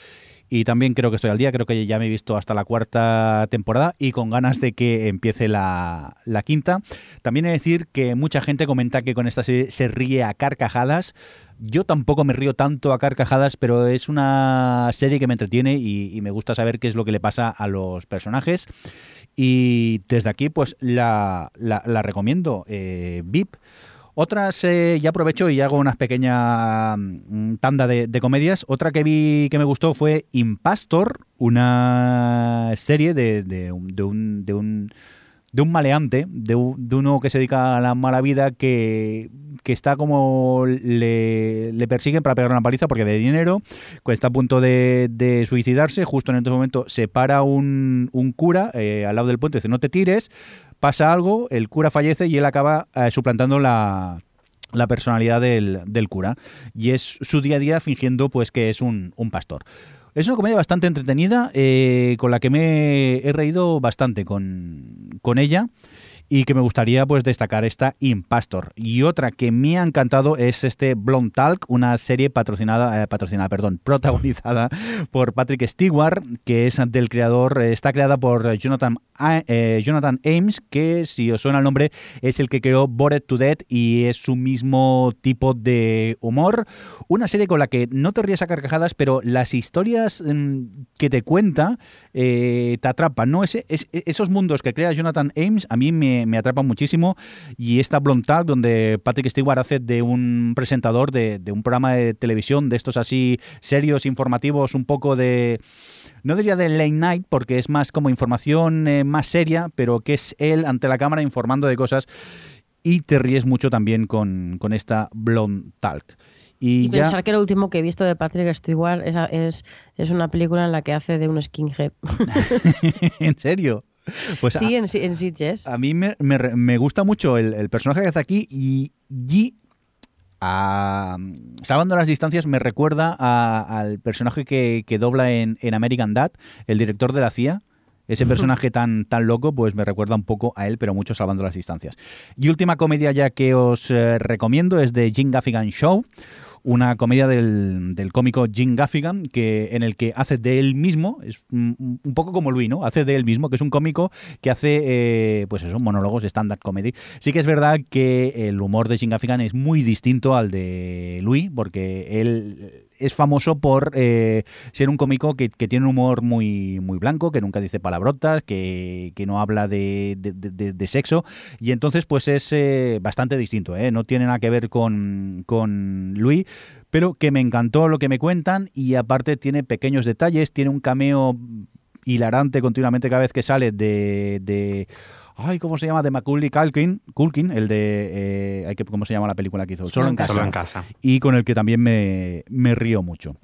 y también creo que estoy al día, creo que ya me he visto hasta la cuarta temporada y con ganas de que empiece la, la quinta. También he de decir que mucha gente comenta que con esta serie se ríe a carcajadas. Yo tampoco me río tanto a carcajadas, pero es una serie que me entretiene y, me gusta saber qué es lo que le pasa a los personajes. Y desde aquí, pues la, la, recomiendo. Eh, VIP. Otras, eh, ya aprovecho y hago una pequeña mm, tanda de, comedias. Otra que vi que me gustó fue Impastor, una serie de, de, un, de un de un maleante, de, uno que se dedica a la mala vida, que, está como le, persiguen para pegar una paliza porque de dinero, está a punto de, suicidarse, justo en este momento se para un, cura eh, al lado del puente, dice no te tires, pasa algo, el cura fallece y él acaba eh, suplantando la, personalidad del, cura. Y es su día a día fingiendo pues que es un, un pastor. Es una comedia bastante entretenida, eh, con la que me he reído bastante con, con ella y que me gustaría pues destacar esta Impastor. Y otra que me ha encantado es este Blonde Talk, una serie patrocinada, eh, patrocinada, perdón, *laughs* protagonizada por Patrick Stewart, que es del creador, eh, está creada por Jonathan, eh, Jonathan Ames, que si os suena el nombre es el que creó Bored to Death y es su mismo tipo de humor. Una serie con la que no te ríes a carcajadas, pero las historias mm, que te cuenta te atrapan, ¿no? Ese, esos mundos que crea Jonathan Ames a mí me me, me atrapa muchísimo. Y esta Blonde Talk, donde Patrick Stewart hace de un presentador de, de un programa de televisión, de estos así serios, informativos, un poco de no diría de late night porque es más como información eh, más seria, pero que es él ante la cámara informando de cosas y te ríes mucho también con, con esta Blonde Talk. Y, Y ya- pensar que lo último que he visto de Patrick Stewart es, es, es una película en la que hace de un skinhead. *laughs* ¿En serio? *laughs* Pues sí, a, en, en Sitges. a mí me, me me gusta mucho el, el personaje que hace aquí y, a, salvando las distancias me recuerda a- al personaje que, que dobla en, en American Dad, el director de la CIA. Ese personaje tan, tan loco, pues me recuerda un poco a él, pero mucho salvando las distancias. Y última comedia ya que os eh, recomiendo es de Jim Gaffigan Show, una comedia del, del cómico Jim Gaffigan, que, en el que hace de él mismo, es un, poco como Louis, ¿no? Hace de él mismo, que es un cómico que hace, eh, pues eso, monólogos, stand-up comedy. Sí que es verdad que el humor de Jim Gaffigan es muy distinto al de Louis, porque él es famoso por eh, ser un cómico que, que tiene un humor muy, muy blanco, que nunca dice palabrotas, que, que no habla de, de- de- sexo, y entonces pues es eh, bastante distinto, ¿eh? no tiene nada que ver con, con Louis, pero que me encantó lo que me cuentan y aparte tiene pequeños detalles, tiene un cameo hilarante continuamente cada vez que sale de Ay, ¿cómo se llama? De Macaulay Culkin, Culkin el de... eh, ay, ¿qué- ¿Cómo se llama la película que hizo? Solo en casa Solo en casa. y con el que también me, me río mucho.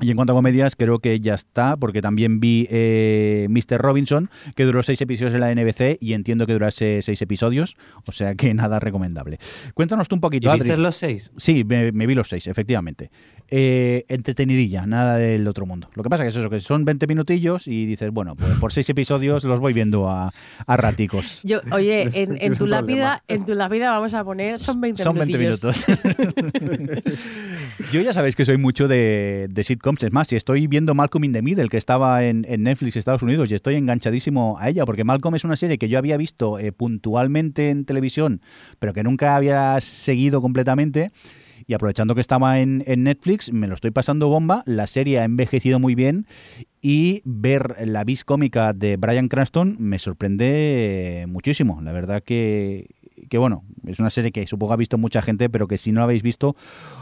Y en cuanto a comedias, creo que ya está, porque también vi eh, Mr. Robinson, que duró seis episodios en la NBC y entiendo que durase seis episodios, o sea que *laughs* nada recomendable. Cuéntanos tú un ¿Y poquito, viste Adri. los seis? Sí, me, me vi los seis, efectivamente. Eh, entretenidilla, nada del otro mundo. Lo que pasa que es eso, que son 20 minutillos y dices, bueno, pues por seis episodios los voy viendo a, a raticos. Yo, oye, en, tu lápida, en tu lápida vamos a poner, son 20 Son 20 minutillos. minutos. *laughs* Yo ya sabéis que soy mucho de, de sitcoms. Es más, si estoy viendo Malcolm in the Middle, que estaba en, en Netflix Estados Unidos, y estoy enganchadísimo a ella, porque Malcolm es una serie que yo había visto eh, puntualmente en televisión, pero que nunca había seguido completamente. Y aprovechando que estaba en, en Netflix, me lo estoy pasando bomba. La serie ha envejecido muy bien. Y ver la vis cómica de Brian Cranston me sorprende muchísimo. La verdad que, que, bueno, es una serie que supongo ha visto mucha gente, pero que si no la habéis visto,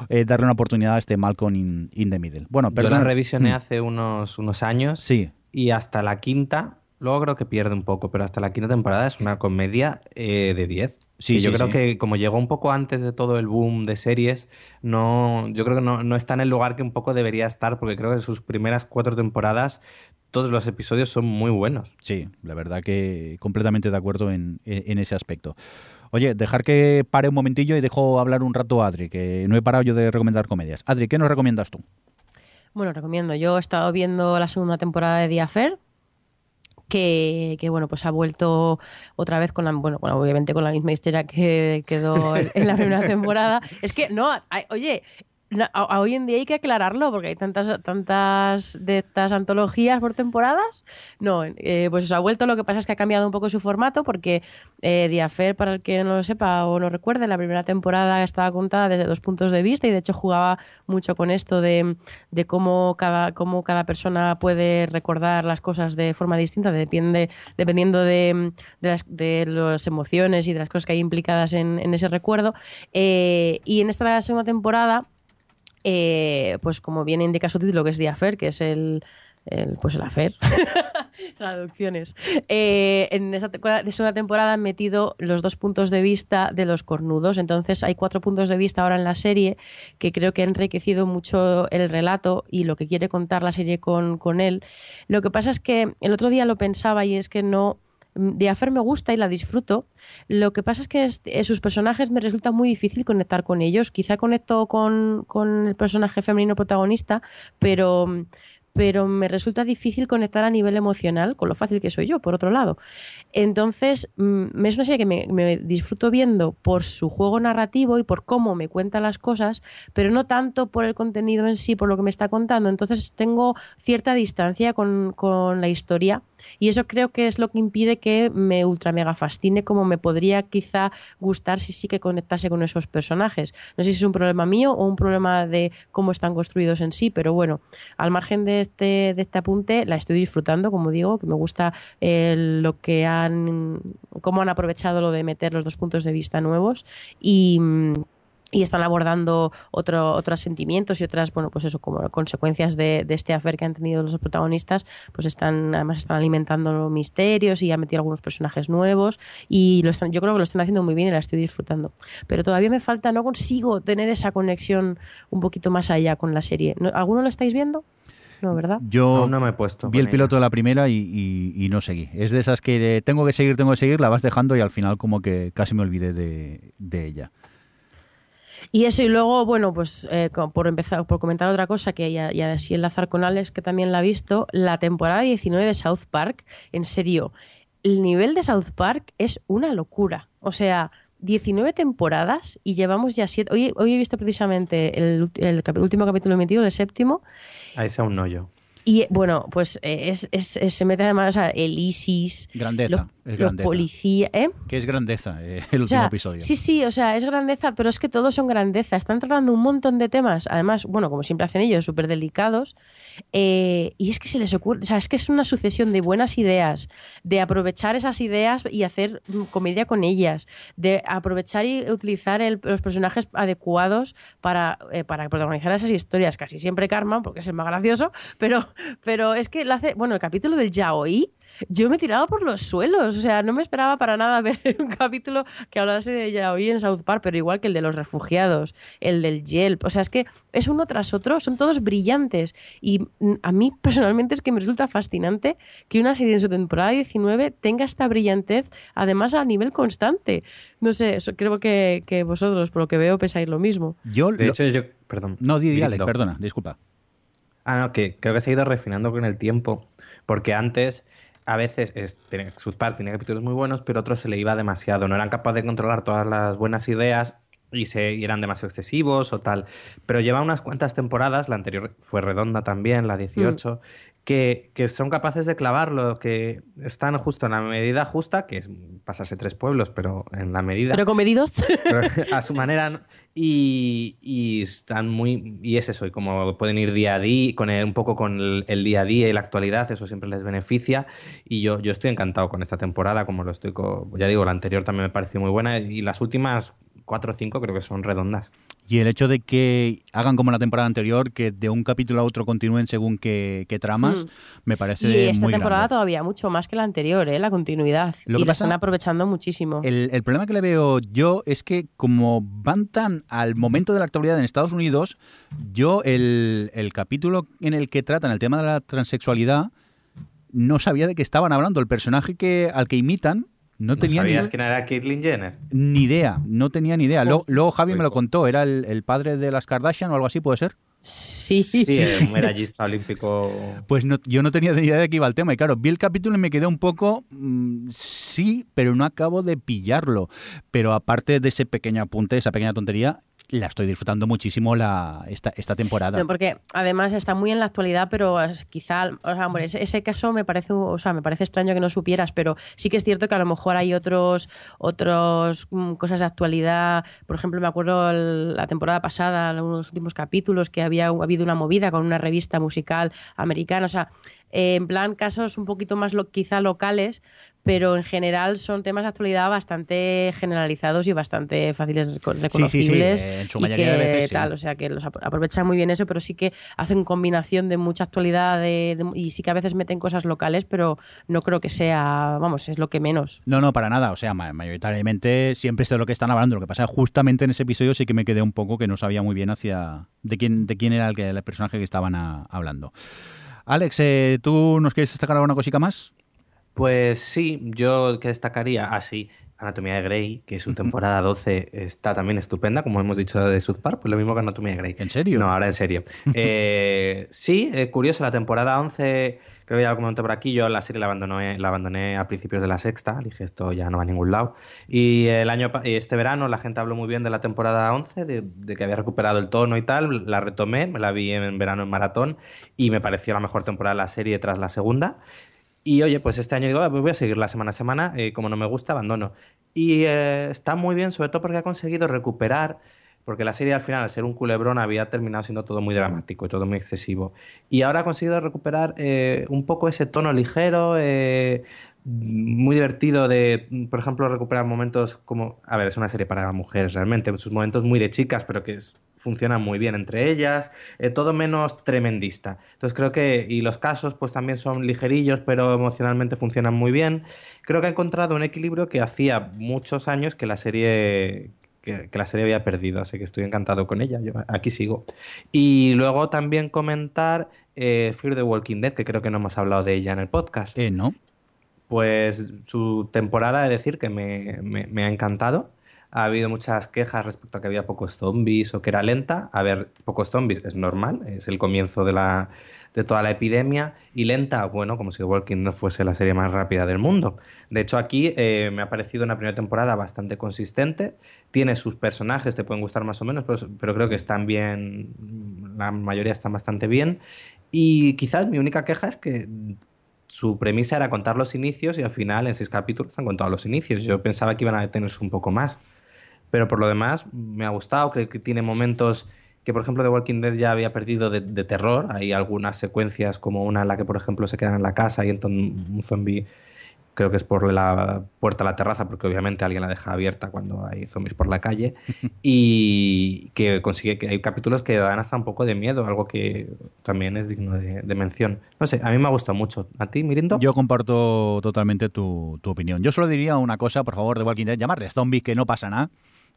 eh, darle una oportunidad a este Malcolm in, in the Middle. Bueno, Yo perdón. la revisioné Mm, hace unos, unos años Sí, y hasta la quinta, luego creo que pierde un poco, pero hasta la quinta temporada es una comedia eh, de 10. Sí, Que yo sí, creo sí. que como llegó un poco antes de todo el boom de series, no, yo creo que no, no está en el lugar que un poco debería estar, porque creo que sus primeras cuatro temporadas, todos los episodios son muy buenos. sí, la verdad que completamente de acuerdo en, en- en ese aspecto. Oye, dejar que pare un momentillo y dejo hablar un rato a Adri, que no he parado yo de recomendar comedias. Adri, ¿qué nos recomiendas tú? Bueno, recomiendo. Yo he estado viendo la segunda temporada de The Affair, que, que, bueno, pues ha vuelto otra vez con la, bueno, bueno, obviamente con la misma historia que quedó en, la primera temporada. Es que, no, oye, na- a- a hoy en día hay que aclararlo porque hay tantas, tantas de estas antologías por temporadas. No, eh, pues eso ha vuelto. Lo que pasa es que ha cambiado un poco su formato porque eh, Affair, para el que no lo sepa o no recuerde, la primera temporada estaba contada desde dos puntos de vista y de hecho jugaba mucho con esto de, de cómo, cada, cómo cada persona puede recordar las cosas de forma distinta, depende, dependiendo de, de las de las emociones y de las cosas que hay implicadas en, en ese recuerdo. Eh, y en esta segunda temporada eh, pues como bien indica su título, que es The Affair, que es el, pues el affair. *laughs* Traducciones. Eh, en de segunda temporada han metido los dos puntos de vista de los cornudos. Entonces hay cuatro puntos de vista ahora en la serie que creo que han enriquecido mucho el relato y lo que quiere contar la serie con, con él. Lo que pasa es que el otro día lo pensaba y es que no. De Affair me gusta y la disfruto. Lo que pasa es que eh, sus personajes me resulta muy difícil conectar con ellos. Quizá conecto con, con el personaje femenino protagonista, pero, pero me resulta difícil conectar a nivel emocional con lo fácil que soy yo, por otro lado. Entonces, mm, es una serie que me, me disfruto viendo por su juego narrativo y por cómo me cuenta las cosas, pero no tanto por el contenido en sí, por lo que me está contando. Entonces, tengo cierta distancia con, con la historia y eso creo que es lo que impide que me ultra mega fascine como me podría quizá gustar si sí que conectase con esos personajes. No sé si es un problema mío o un problema de cómo están construidos en sí, pero bueno, al margen de este, de este apunte, la estoy disfrutando, como digo, que me gusta eh, lo que han, cómo han aprovechado lo de meter los dos puntos de vista nuevos y y están abordando otro, otros sentimientos y otras, bueno, pues eso, como consecuencias de, este afer que han tenido los protagonistas, pues están, además están alimentando misterios y han metido algunos personajes nuevos y lo están, yo creo que lo están haciendo muy bien y la estoy disfrutando. Pero todavía me falta, no consigo tener esa conexión un poquito más allá con la serie. ¿Alguno lo estáis viendo? No, ¿verdad? Yo no, me he puesto. Vi el piloto de la primera y, no seguí. Es de esas que tengo que seguir, tengo que seguir, la vas dejando y al final como que casi me olvidé de, de ella. Y eso, y luego, bueno, pues eh, por empezar, por comentar otra cosa que ya, ya así enlazar con Alex, que también la ha visto, la temporada 19 de South Park, en serio, el nivel de South Park es una locura. O sea, 19 temporadas y llevamos ya 7. Hoy, hoy he visto precisamente el, el, último capítulo emitido, el séptimo. Ahí sea un no yo. Y bueno, pues eh, es, es, se mete además el ISIS. Grandeza, es grandeza. policía, ¿eh? Que es grandeza eh, el último episodio. Sí, sí, o sea, es grandeza, pero es que todos son grandeza. Están tratando un montón de temas, además, bueno, como siempre hacen ellos, súper delicados. Eh, y es que se les ocurre, o sea, es que es una sucesión de buenas ideas, de aprovechar esas ideas y hacer mm, comedia con ellas, de aprovechar y utilizar los personajes adecuados para, para protagonizar esas historias. Casi siempre Karma, porque es el más gracioso, pero pero es que hace, bueno, el capítulo del yaoi, yo me tiraba por los suelos, o sea, no me esperaba para nada *laughs* ver un capítulo que hablase de yaoi en South Park, pero igual que el de los refugiados, el del Yelp, o sea, es que es uno tras otro, son todos brillantes y a mí *laughs* personalmente es que me resulta fascinante que una serie en su temporada 19 tenga esta brillantez, además a nivel constante. No sé, creo que, vosotros, por lo que veo, pensáis lo mismo. Yo, de hecho, yo, perdón. No, di, perdona, disculpa. Ah, no, que creo que se ha ido refinando con el tiempo. Porque antes, a veces, es, South Park tenía capítulos muy buenos, pero otros se le iba demasiado. No eran capaces de controlar todas las buenas ideas y, se, eran demasiado excesivos o tal. Pero lleva unas cuantas temporadas, la anterior fue redonda también, la 18, que, son capaces de clavarlo, que están justo en la medida justa, que es pasarse tres pueblos, pero en la medida. Pero comedidos. *laughs* a su manera. Y, están muy. Y es eso, y como pueden ir día a día, con un poco con el, día a día y la actualidad, eso siempre les beneficia. Y yo, yo estoy encantado con esta temporada, como lo estoy. Con, ya digo, la anterior también me pareció muy buena, y las últimas cuatro o cinco creo que son redondas. Y el hecho de que hagan como la temporada anterior, que de un capítulo a otro continúen según qué, tramas, mm. me parece Y esta temporada todavía mucho más que la anterior, ¿eh? la continuidad. Lo y que están aprovechando muchísimo. El, el, problema que le veo yo es que como van tan al momento de la actualidad en Estados Unidos, yo el, el capítulo en el que tratan el tema de la transexualidad, no sabía de qué estaban hablando. El personaje que, al que imitan no, tenía sabías quién era Caitlyn Jenner? Ni idea, no tenía ni idea. Luego, Javi me lo contó, era el, padre de las Kardashian o algo así, ¿puede ser? Sí, sí, *laughs* un medallista olímpico. Pues no, yo no tenía ni idea de qué iba el tema. Y claro, vi el capítulo y me quedé un poco. Mm, sí, pero no acabo de pillarlo. Pero aparte de ese pequeño apunte, esa pequeña tontería, la estoy disfrutando muchísimo la, esta, esta temporada. porque además está muy en la actualidad, pero quizá, o sea, ese, caso me parece, o sea, me parece extraño que no supieras, pero sí que es cierto que a lo mejor hay otros, otros mm, cosas de actualidad. Por ejemplo, me acuerdo la temporada pasada, en unos últimos capítulos, que había habido una movida con una revista musical americana. O sea, en plan casos un poquito más quizá locales, pero en general son temas de actualidad bastante generalizados y bastante fáciles reconocibles. Sí, en su mayoría de veces, tal, o sea que los aprovechan muy bien eso, pero sí que hacen combinación de mucha actualidad y sí que a veces meten cosas locales, pero no creo que sea, vamos, es lo que menos. No, no, para nada, o sea, mayoritariamente siempre es de lo que están hablando. Lo que pasa es justamente en ese episodio sí que me quedé un poco que no sabía muy bien hacia de quién, de quién era el, el personaje que estaban hablando. Alex, eh, ¿tú nos quieres destacar alguna cosita más? Pues sí, yo que destacaría así. Ah, Anatomía de Grey, que su temporada 12 está también estupenda, como hemos dicho de South Park, pues lo mismo que Anatomía de Grey. ¿En serio? No, ahora en serio. *laughs* Eh, sí, eh, curioso, la temporada 11, creo que ya lo comenté por aquí, yo la serie la abandoné, la abandoné a principios de la sexta, dije esto ya no va a ningún lado. Y el año este verano la gente habló muy bien de la temporada 11, de, de que había recuperado el tono y tal, la retomé, me la vi en verano en maratón y me pareció la mejor temporada de la serie tras la segunda. Y oye, pues este año digo, pues voy a seguir la semana a semana, eh, como no me gusta, abandono. Y eh, está muy bien, sobre todo porque ha conseguido recuperar porque la serie al final, al ser un culebrón, había terminado siendo todo muy dramático y todo muy excesivo. Y ahora ha conseguido recuperar eh, un poco ese tono ligero, muy divertido de, por ejemplo, recuperar momentos como, a ver, es una serie para mujeres realmente, sus momentos muy de chicas, pero que funcionan muy bien entre ellas, eh, todo menos tremendista. Entonces creo que, y los casos pues también son ligerillos, pero emocionalmente funcionan muy bien. Creo que ha encontrado un equilibrio que hacía muchos años que la serie que, la serie había perdido, así que estoy encantado con ella, yo aquí sigo. Y luego también comentar eh, Fear the Walking Dead, que creo que no hemos hablado de ella en el podcast. Eh, no. Pues su temporada, de decir que me, me, ha encantado. Ha habido muchas quejas respecto a que había pocos zombies o que era lenta. A ver, pocos zombies es normal, es el comienzo de la, de toda la epidemia y lenta, bueno, como si Walking no fuese la serie más rápida del mundo. De hecho, aquí eh, me ha parecido una primera temporada bastante consistente. Tiene sus personajes, te pueden gustar más o menos, pero, creo que están bien, la mayoría están bastante bien. Y quizás mi única queja es que su premisa era contar los inicios y al final en seis capítulos han contado los inicios. Yo pensaba que iban a detenerse un poco más. Pero por lo demás, me ha gustado, creo que tiene momentos que por ejemplo The Walking Dead ya había perdido de, terror. Hay algunas secuencias como una en la que por ejemplo se quedan en la casa y entonces un zombie creo que es por la puerta a la terraza, porque obviamente alguien la deja abierta cuando hay zombies por la calle, *laughs* y que consigue que hay capítulos que dan hasta un poco de miedo, algo que también es digno de, mención. No sé, a mí me ha gustado mucho. ¿A ti, Mirindo? Yo comparto totalmente tu, tu opinión. Yo solo diría una cosa, por favor, de Walking Dead, llamarles zombies, que no pasa nada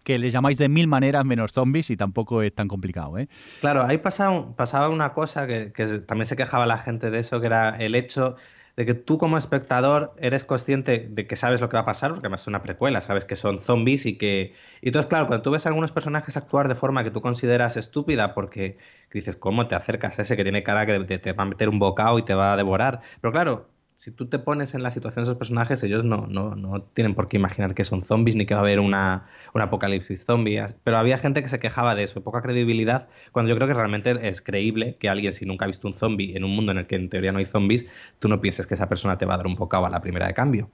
que les llamáis de mil maneras menos zombies y tampoco es tan complicado. ¿eh? Claro, ahí pasaba, pasaba una cosa que, también se quejaba la gente de eso, que era el hecho de que tú como espectador eres consciente de que sabes lo que va a pasar, porque además es una precuela, sabes que son zombies y que... Y entonces, claro, cuando tú ves a algunos personajes actuar de forma que tú consideras estúpida, porque dices, ¿cómo te acercas a ese que tiene cara que te va a meter un bocado y te va a devorar? Pero claro, si tú te pones en la situación de esos personajes, ellos no, no, no tienen por qué imaginar que son zombies ni que va a haber una, un apocalipsis zombie. Pero había gente que se quejaba de eso, poca credibilidad, cuando yo creo que realmente es creíble que alguien, si nunca ha visto un zombie en un mundo en el que en teoría no hay zombies, tú no pienses que esa persona te va a dar un bocado a la primera de cambio.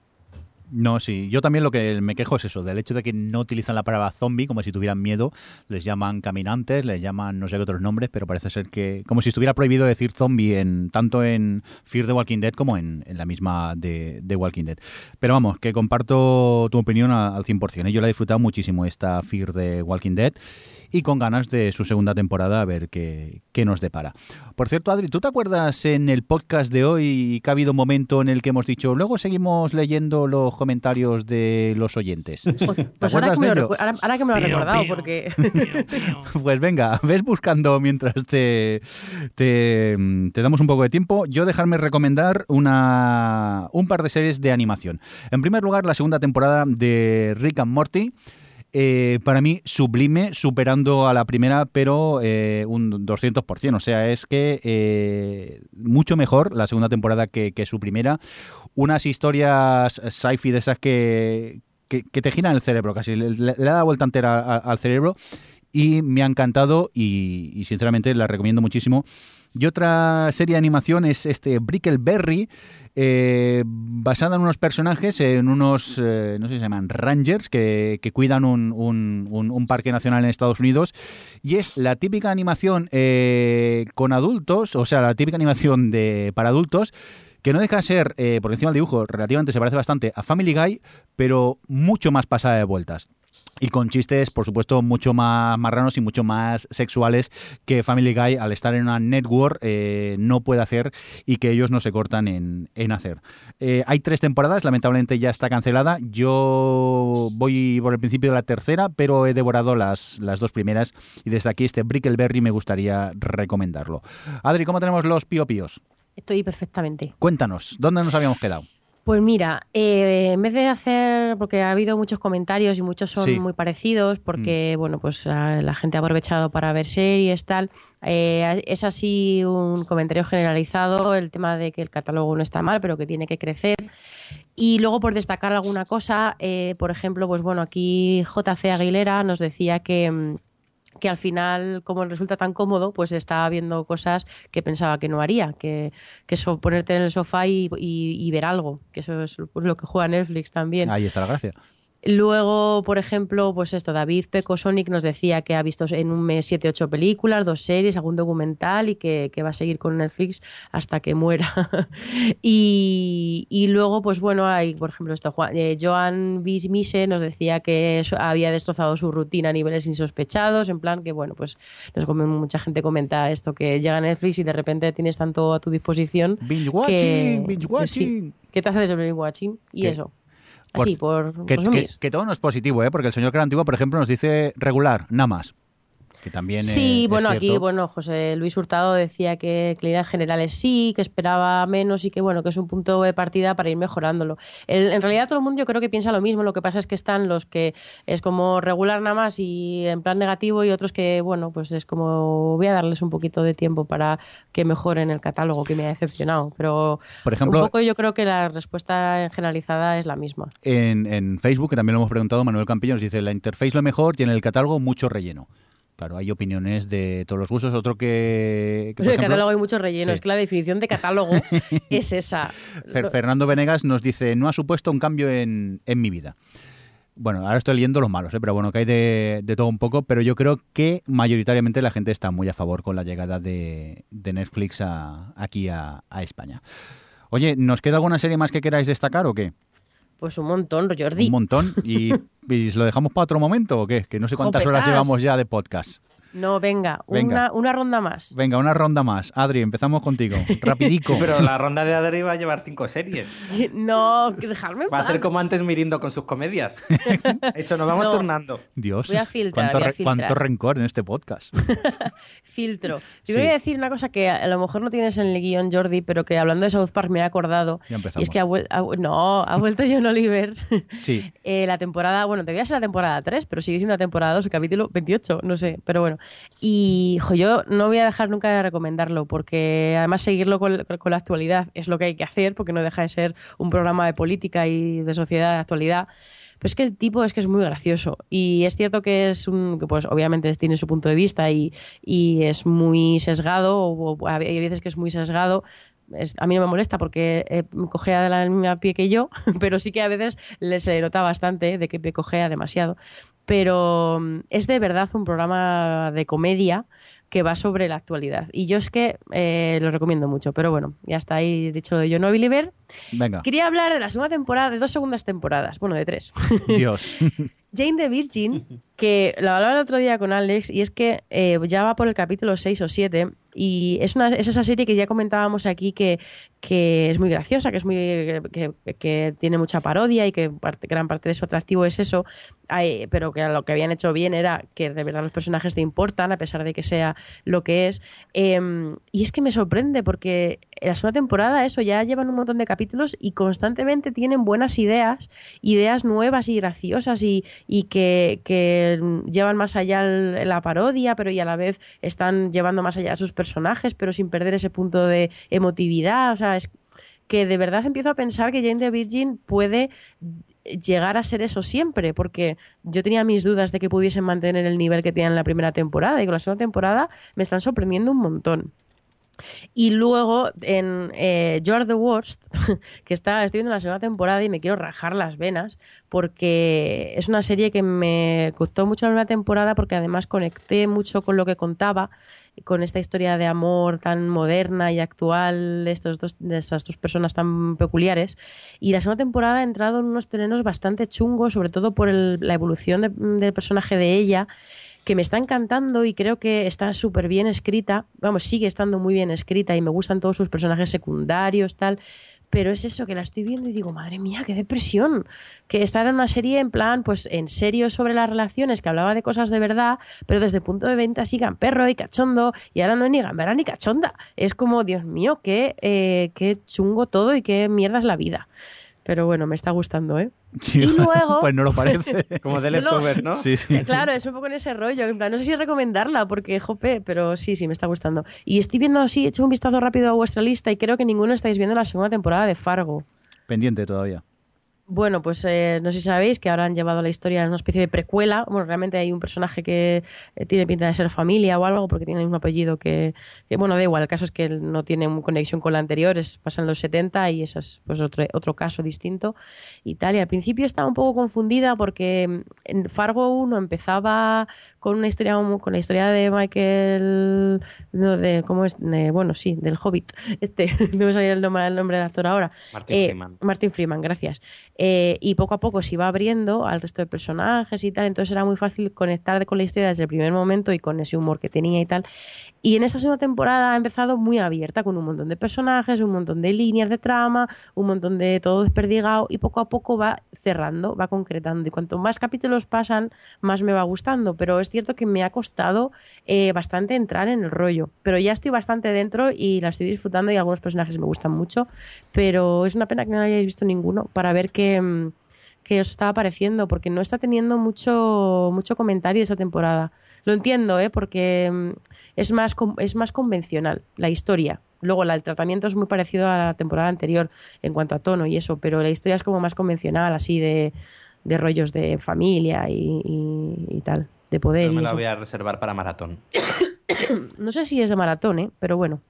No, sí. Yo también lo que me quejo es eso, del hecho de que no utilizan la palabra zombie como si tuvieran miedo. Les llaman caminantes, les llaman no sé qué otros nombres, pero parece ser que. como si estuviera prohibido decir zombie en tanto en Fear the Walking Dead como en, la misma de, Walking Dead. Pero vamos, que comparto tu opinión al 100%. ¿eh? Yo la he disfrutado muchísimo esta Fear the Walking Dead y con ganas de su segunda temporada a ver qué, qué nos depara. Por cierto, Adri, ¿tú te acuerdas en el podcast de hoy que ha habido un momento en el que hemos dicho, luego seguimos leyendo los comentarios de los oyentes? Pues, pues ahora, que me lo, ahora, que me lo, he recordado, porque... *laughs* pues venga, ves buscando mientras te, te, te, damos un poco de tiempo. Yo dejarme recomendar una, un par de series de animación. En primer lugar, la segunda temporada de Rick and Morty. Eh, para mí sublime, superando a la primera, pero eh, un 200%. O sea, es que eh, mucho mejor la segunda temporada que, su primera. Unas historias sci-fi de esas que, que, te giran el cerebro casi, le, da la vuelta entera al cerebro y me ha encantado y, sinceramente la recomiendo muchísimo. Y otra serie de animación es este Brickleberry, eh, basada en unos personajes, en unos, eh, no sé si se llaman, rangers, que, cuidan un, parque nacional en Estados Unidos. Y es la típica animación eh, con adultos, o sea, la típica animación de para adultos, que no deja de ser, por encima del dibujo, relativamente se parece bastante a Family Guy, pero mucho más pasada de vueltas y con chistes, por supuesto, mucho más marranos y mucho más sexuales que Family Guy, al estar en una network, eh, no puede hacer y que ellos no se cortan en, hacer. Eh, hay tres temporadas, lamentablemente ya está cancelada. Yo voy por el principio de la tercera, pero he devorado las, las dos primeras y desde aquí este Brickleberry me gustaría recomendarlo. Adri, ¿cómo tenemos los piopíos? Estoy perfectamente. Cuéntanos, ¿dónde nos habíamos quedado? Pues mira, eh, en vez de hacer, porque ha habido muchos comentarios y muchos son muy parecidos, porque mm. bueno, pues la, gente ha aprovechado para ver series, tal. Eh, es así un comentario generalizado, el tema de que el catálogo no está mal, pero que tiene que crecer. Y luego, por destacar alguna cosa, eh, por ejemplo, pues bueno, aquí JC Aguilera nos decía que mm, que al final, como resulta tan cómodo, pues está viendo cosas que pensaba que no haría, que, que eso, ponerte en el sofá y, ver algo, que eso es lo que juega Netflix también. Ahí está la gracia. Luego, por ejemplo, pues esto, David Peco Sonic nos decía que ha visto en un mes 7, 8 películas, dos series, algún documental y que, que va a seguir con Netflix hasta que muera. *laughs* y, y, luego, pues bueno, hay, por ejemplo, esto, Juan, eh, Joan Mise nos decía que había destrozado su rutina a niveles insospechados, en plan que, bueno, pues nos mucha gente comenta esto, que llega Netflix y de repente tienes tanto a tu disposición. Binge watching, que, binge watching. Sí, ¿Qué te haces el binge watching? Y ¿Qué? eso. Así, por Que, que- que todo no es positivo, ¿eh? porque el señor Cara Antigua, por ejemplo, nos dice regular, nada más. Que también Sí, es bueno, aquí bueno, José Luis Hurtado decía que, líneas generales sí, que esperaba menos y que bueno, que es un punto de partida para ir mejorándolo. El- en realidad todo el mundo yo creo que piensa lo mismo, lo que pasa es que están los que es como regular nada más y en plan negativo y otros que bueno, pues es como voy a darles un poquito de tiempo para que mejoren el catálogo que me ha decepcionado, pero Por ejemplo, un poco yo creo que la respuesta generalizada es la misma. en, en Facebook, que también lo hemos preguntado, Manuel Campillo nos dice, la interface lo mejor y en el catálogo mucho relleno. Claro, hay opiniones de todos los gustos. Otro que... que, por En el ejemplo, catálogo hay mucho relleno, sí. es que la definición de catálogo *laughs* es esa. Fer- Fernando Venegas nos dice, no ha supuesto un cambio en, en mi vida. Bueno, ahora estoy leyendo los malos, ¿eh? pero bueno, que hay de, de todo un poco, pero yo creo que mayoritariamente la gente está muy a favor con la llegada de, de Netflix a- aquí a, a España. Oye, ¿nos queda alguna serie más que queráis destacar o qué? Pues un montón, Jordi. Un montón. ¿Y, *laughs* y lo dejamos para otro momento o qué? Que no sé cuántas horas llevamos ya de podcast. No, venga, Venga. Una, una ronda más. Venga, una ronda más. Adri, empezamos contigo. *laughs* Rapidico. Sí, pero la ronda de Adri va a llevar cinco series. *laughs* No, dejarme Va a hacer como antes Mirindo con sus comedias. De *laughs* hecho, nos vamos No. turnando. Dios, Voy a filtrar, cuánto, voy a re- filtrar. cuánto rencor en este podcast. Filtro. Yo Sí. voy a decir una cosa que a lo mejor no tienes en el guion, Jordi, pero que hablando de South Park me he acordado. Ya Y empezamos. es que ha, vuel- ha vu- no, ha vuelto John Oliver. Sí. Eh, la temporada, bueno, debería ser la temporada 3, pero sigue siendo la temporada 2, el capítulo 28, no sé, pero bueno. Y jo, yo no voy a dejar nunca de recomendarlo, porque además seguirlo con, con la actualidad es lo que hay que hacer, porque no deja de ser un programa de política y de sociedad de actualidad. Pero es que el tipo es que es muy gracioso. Y es cierto que es un. que pues obviamente tiene su punto de vista y, y es muy sesgado, o, o hay veces que es muy sesgado. Es- a mí no me molesta porque eh, cojea de la misma pie que yo, *laughs* pero sí que a veces le se nota bastante de que pie cojea demasiado. Pero mm, es de verdad un programa de comedia que va sobre la actualidad. Y yo es que eh, lo recomiendo mucho. Pero bueno, ya está ahí dicho lo de John Oliver. Venga. Quería hablar de la segunda temporada, de dos segundas temporadas, bueno, de tres. Dios. *laughs* Jane the Virgin, que lo hablaba el otro día con Alex, y es que eh, ya va por el capítulo 6 o 7, y es, una, es esa serie que ya comentábamos aquí que, que es muy graciosa, que es muy que, que tiene mucha parodia y que parte- gran parte de su atractivo es eso, Ay, pero que lo que habían hecho bien era que de verdad los personajes te importan, a pesar de que sea lo que es. Em, y es que me sorprende porque en la segunda temporada eso ya llevan un montón de capítulos y constantemente tienen buenas ideas, ideas nuevas y graciosas y, y que, que llevan más allá la parodia, pero y a la vez están llevando más allá a sus personajes, pero sin perder ese punto de emotividad. O sea, es que de verdad empiezo a pensar que Jane the Virgin puede llegar a ser eso siempre, porque yo tenía mis dudas de que pudiesen mantener el nivel que tenían en la primera temporada y con la segunda temporada me están sorprendiendo un montón. Y luego en eh, You're the Worst, *laughs* que está, estoy viendo la segunda temporada y me quiero rajar las venas, porque es una serie que me gustó mucho la primera temporada, porque además conecté mucho con lo que contaba, con esta historia de amor tan moderna y actual de, estos dos, estas dos personas tan peculiares. Y la segunda temporada ha entrado en unos terrenos bastante chungos, sobre todo por la evolución de- del personaje de ella que me está encantando y creo que está súper bien escrita. Vamos, sigue estando muy bien escrita y me gustan todos sus personajes secundarios, tal. Pero es eso que la estoy viendo y digo, madre mía, qué depresión. Que esta era una serie en plan, pues en serio sobre las relaciones, que hablaba de cosas de verdad, pero desde el punto de venta así perro y cachondo, y ahora no es ni gambera ni cachonda. Es como, Dios mío, qué, eh, qué chungo todo y qué mierda es la vida. Pero bueno, me está gustando, ¿eh? Sí, Y *laughs* luego- Pues no lo parece. *laughs* Como de. *laughs* Leftover, ¿no? Sí, sí. Claro, es un poco en ese rollo. En plan, no sé si recomendarla porque, jope, pero sí, sí, me está gustando. Y estoy viendo así, he hecho un vistazo rápido a vuestra lista y creo que ninguno estáis viendo la segunda temporada de Fargo. Pendiente todavía. Bueno, pues eh, no sé si sabéis que ahora han llevado la historia a una especie de precuela. Bueno, realmente hay un personaje que eh, tiene pinta de ser familia o algo porque tiene el mismo apellido que, bueno, da igual. El caso es que no tiene conexión con la anterior, es, pasa en los 70 y eso es pues otro, otro caso distinto y tal. Y al principio estaba un poco confundida porque mm, en Fargo 1 empezaba con una historia con la historia de Michael no, de cómo es de, bueno sí del Hobbit. *laughs* Este no me salía el nombre, el nombre del actor ahora. Martin Eh, Freeman. Martin Freeman gracias. Eh, y poco a poco se iba abriendo al resto de personajes y tal entonces era muy fácil conectar con la historia desde el primer momento y con ese humor que tenía y tal. Y en esta segunda temporada ha empezado muy abierta con un montón de personajes un montón de líneas de trama un montón de todo desperdigado y poco a poco va cerrando va concretando. Y cuanto más capítulos pasan más me va gustando pero es cierto que me ha costado eh, bastante entrar en el rollo. Pero ya estoy bastante dentro y la estoy disfrutando y algunos personajes me gustan mucho. Pero es una pena que no hayáis visto ninguno para ver qué, mm, qué os está pareciendo, porque no está teniendo mucho, mucho comentario esa temporada. Lo entiendo, ¿eh? porque mm, es más, es más convencional la historia. Luego el tratamiento es muy parecido a la temporada anterior en cuanto a tono y eso, pero la historia es como más convencional, así de, de rollos de familia y tal, de poder. Yo y me la eso. voy a reservar para maratón. *coughs* No sé si es de maratón, ¿eh? pero bueno.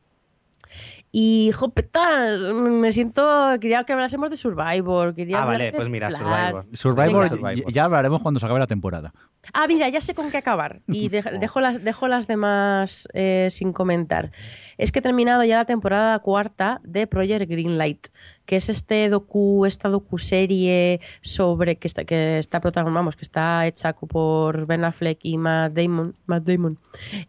Y, jopeta, me siento. Quería que hablásemos de Survivor. Quería Ah, hablar vale, de pues mira, Flash. Survivor. Survivor, Venga. Survivor. ya hablaremos cuando se acabe la temporada. Ah, mira, ya sé con qué acabar. Y *laughs* de- dejo, las, dejo las demás eh, sin comentar. Es que he terminado ya la temporada cuarta de Project Greenlight, que es este docu, esta docuserie sobre que está, que está vamos, que está hecha por Ben Affleck y Matt Damon, Matt Damon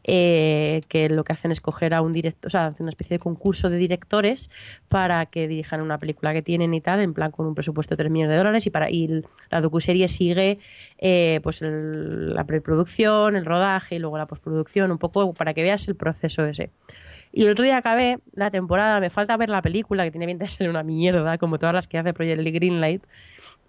eh, que lo que hacen es coger a un director, o sea, hacen una especie de concurso de directores para que dirijan una película que tienen y tal, en plan con un presupuesto de 3 millones de dólares y para y la docuserie sigue eh, pues el- la preproducción, el rodaje y luego la postproducción, un poco para que veas el proceso ese. Y el otro día acabé la temporada, me falta ver la película, que tiene pinta de ser una mierda, como todas las que hace Project Greenlight,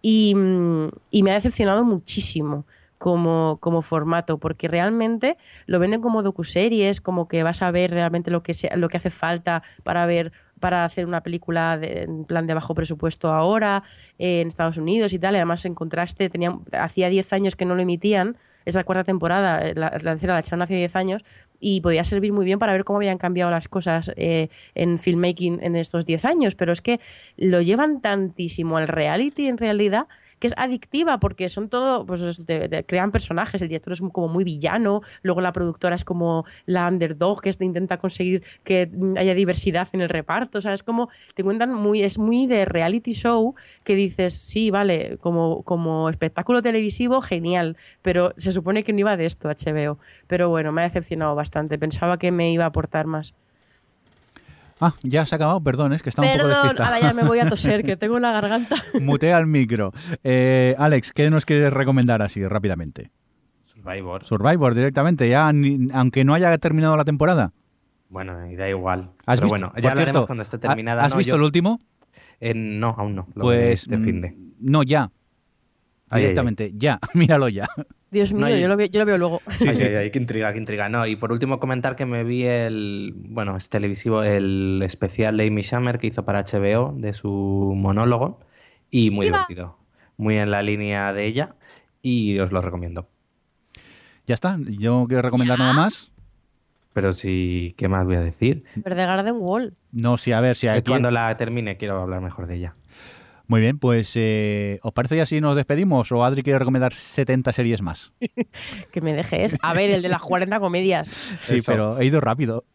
y, mm, y me ha decepcionado muchísimo como, como formato, porque realmente lo venden como docuseries, como que vas a ver realmente lo que, lo que hace falta para ver para hacer una película de- en plan de bajo presupuesto ahora eh, en Estados Unidos y tal. Además en contraste, tenía, hacía 10 años que no lo emitían, esa cuarta temporada, eh, la, la la echaron hace 10 años y podía servir muy bien para ver cómo habían cambiado las cosas eh, en filmmaking en estos 10 años, pero es que lo llevan tantísimo al reality en realidad que es adictiva porque son todo, pues crean personajes, el director es como muy villano, luego la productora es como la underdog que intenta conseguir que haya diversidad en el reparto, o sea, es como, te cuentan muy, es muy de reality show que dices, sí, vale, como, como espectáculo televisivo, genial, pero se supone que no iba de esto HBO, pero bueno, me ha decepcionado bastante, pensaba que me iba a aportar más. Ah, ya se ha acabado, perdón, es que está un poco Perdón, despistado. ya me voy a toser, que *laughs* tengo la garganta. Mutea el micro. Eh, Alex, ¿qué nos quieres recomendar así rápidamente? Survivor. Survivor directamente, ya ni- aunque no haya terminado la temporada. Bueno, y da igual. ¿Has Pero visto? bueno, Por ya hablaremos cierto, cuando esté ¿ha- terminada. ¿Has No, visto yo- el último? Eh, no, aún no. Lo Pues este fin de. mm, no ya. Ay, ay, Directamente, ya, *laughs* míralo ya. Dios mío, No, yo, lo veo, yo lo veo luego. Sí, sí. ay, qué intriga, qué intriga. No, y por último comentar que me vi el, bueno, es televisivo, el especial de Amy Schumer que hizo para HBO de su monólogo y muy ¡Viva! divertido. Muy en la línea de ella y os lo recomiendo. Ya está, yo quiero recomendar nada más. Pero sí, ¿qué más voy a decir? Verde Garden Wall. No, sí, a ver si aquí... Cuando la termine quiero hablar mejor de ella. Muy bien, pues eh, ¿os parece ya si nos despedimos o Adri quiere recomendar 70 series más? *laughs* Que me dejes. A ver, el de las 40 comedias. Sí, Eso. pero he ido rápido.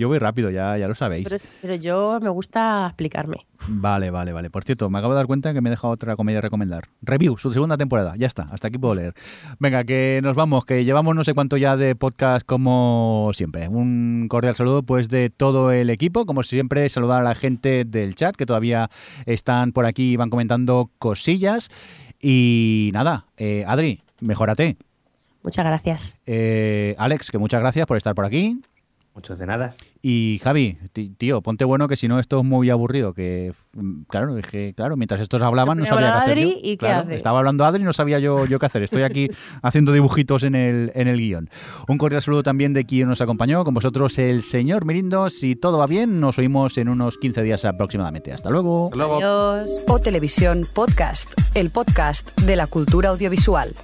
Yo voy rápido, ya, ya lo sabéis. Pero, yo me gusta explicarme. Vale, vale, vale. Por cierto, me acabo de dar cuenta que me he dejado otra comedia a recomendar. Review, su segunda temporada. Ya está, hasta aquí puedo leer. Venga, que nos vamos, que llevamos no sé cuánto ya de podcast como siempre. Un cordial saludo pues de todo el equipo. Como siempre, saludar a la gente del chat que todavía están por aquí y van comentando cosillas. Y nada, eh, Adri, mejórate. Muchas gracias. Eh, Alex, que muchas gracias por estar por aquí. Muchos de nada. Y Javi, tío, ponte bueno que si no esto es muy aburrido, que mm, claro, es que claro, mientras estos hablaban no sabía qué hacer. Adri yo. y qué Claro, hace. Estaba hablando Adri y no sabía yo, yo qué hacer. Estoy aquí *laughs* haciendo dibujitos en el, en el guion. Un cordial saludo también de quien nos acompañó, con vosotros el señor Mirindo. Si todo va bien, nos oímos en unos 15 días aproximadamente. Hasta luego. Hasta luego. Adiós. O Televisión Podcast, el podcast de la cultura audiovisual.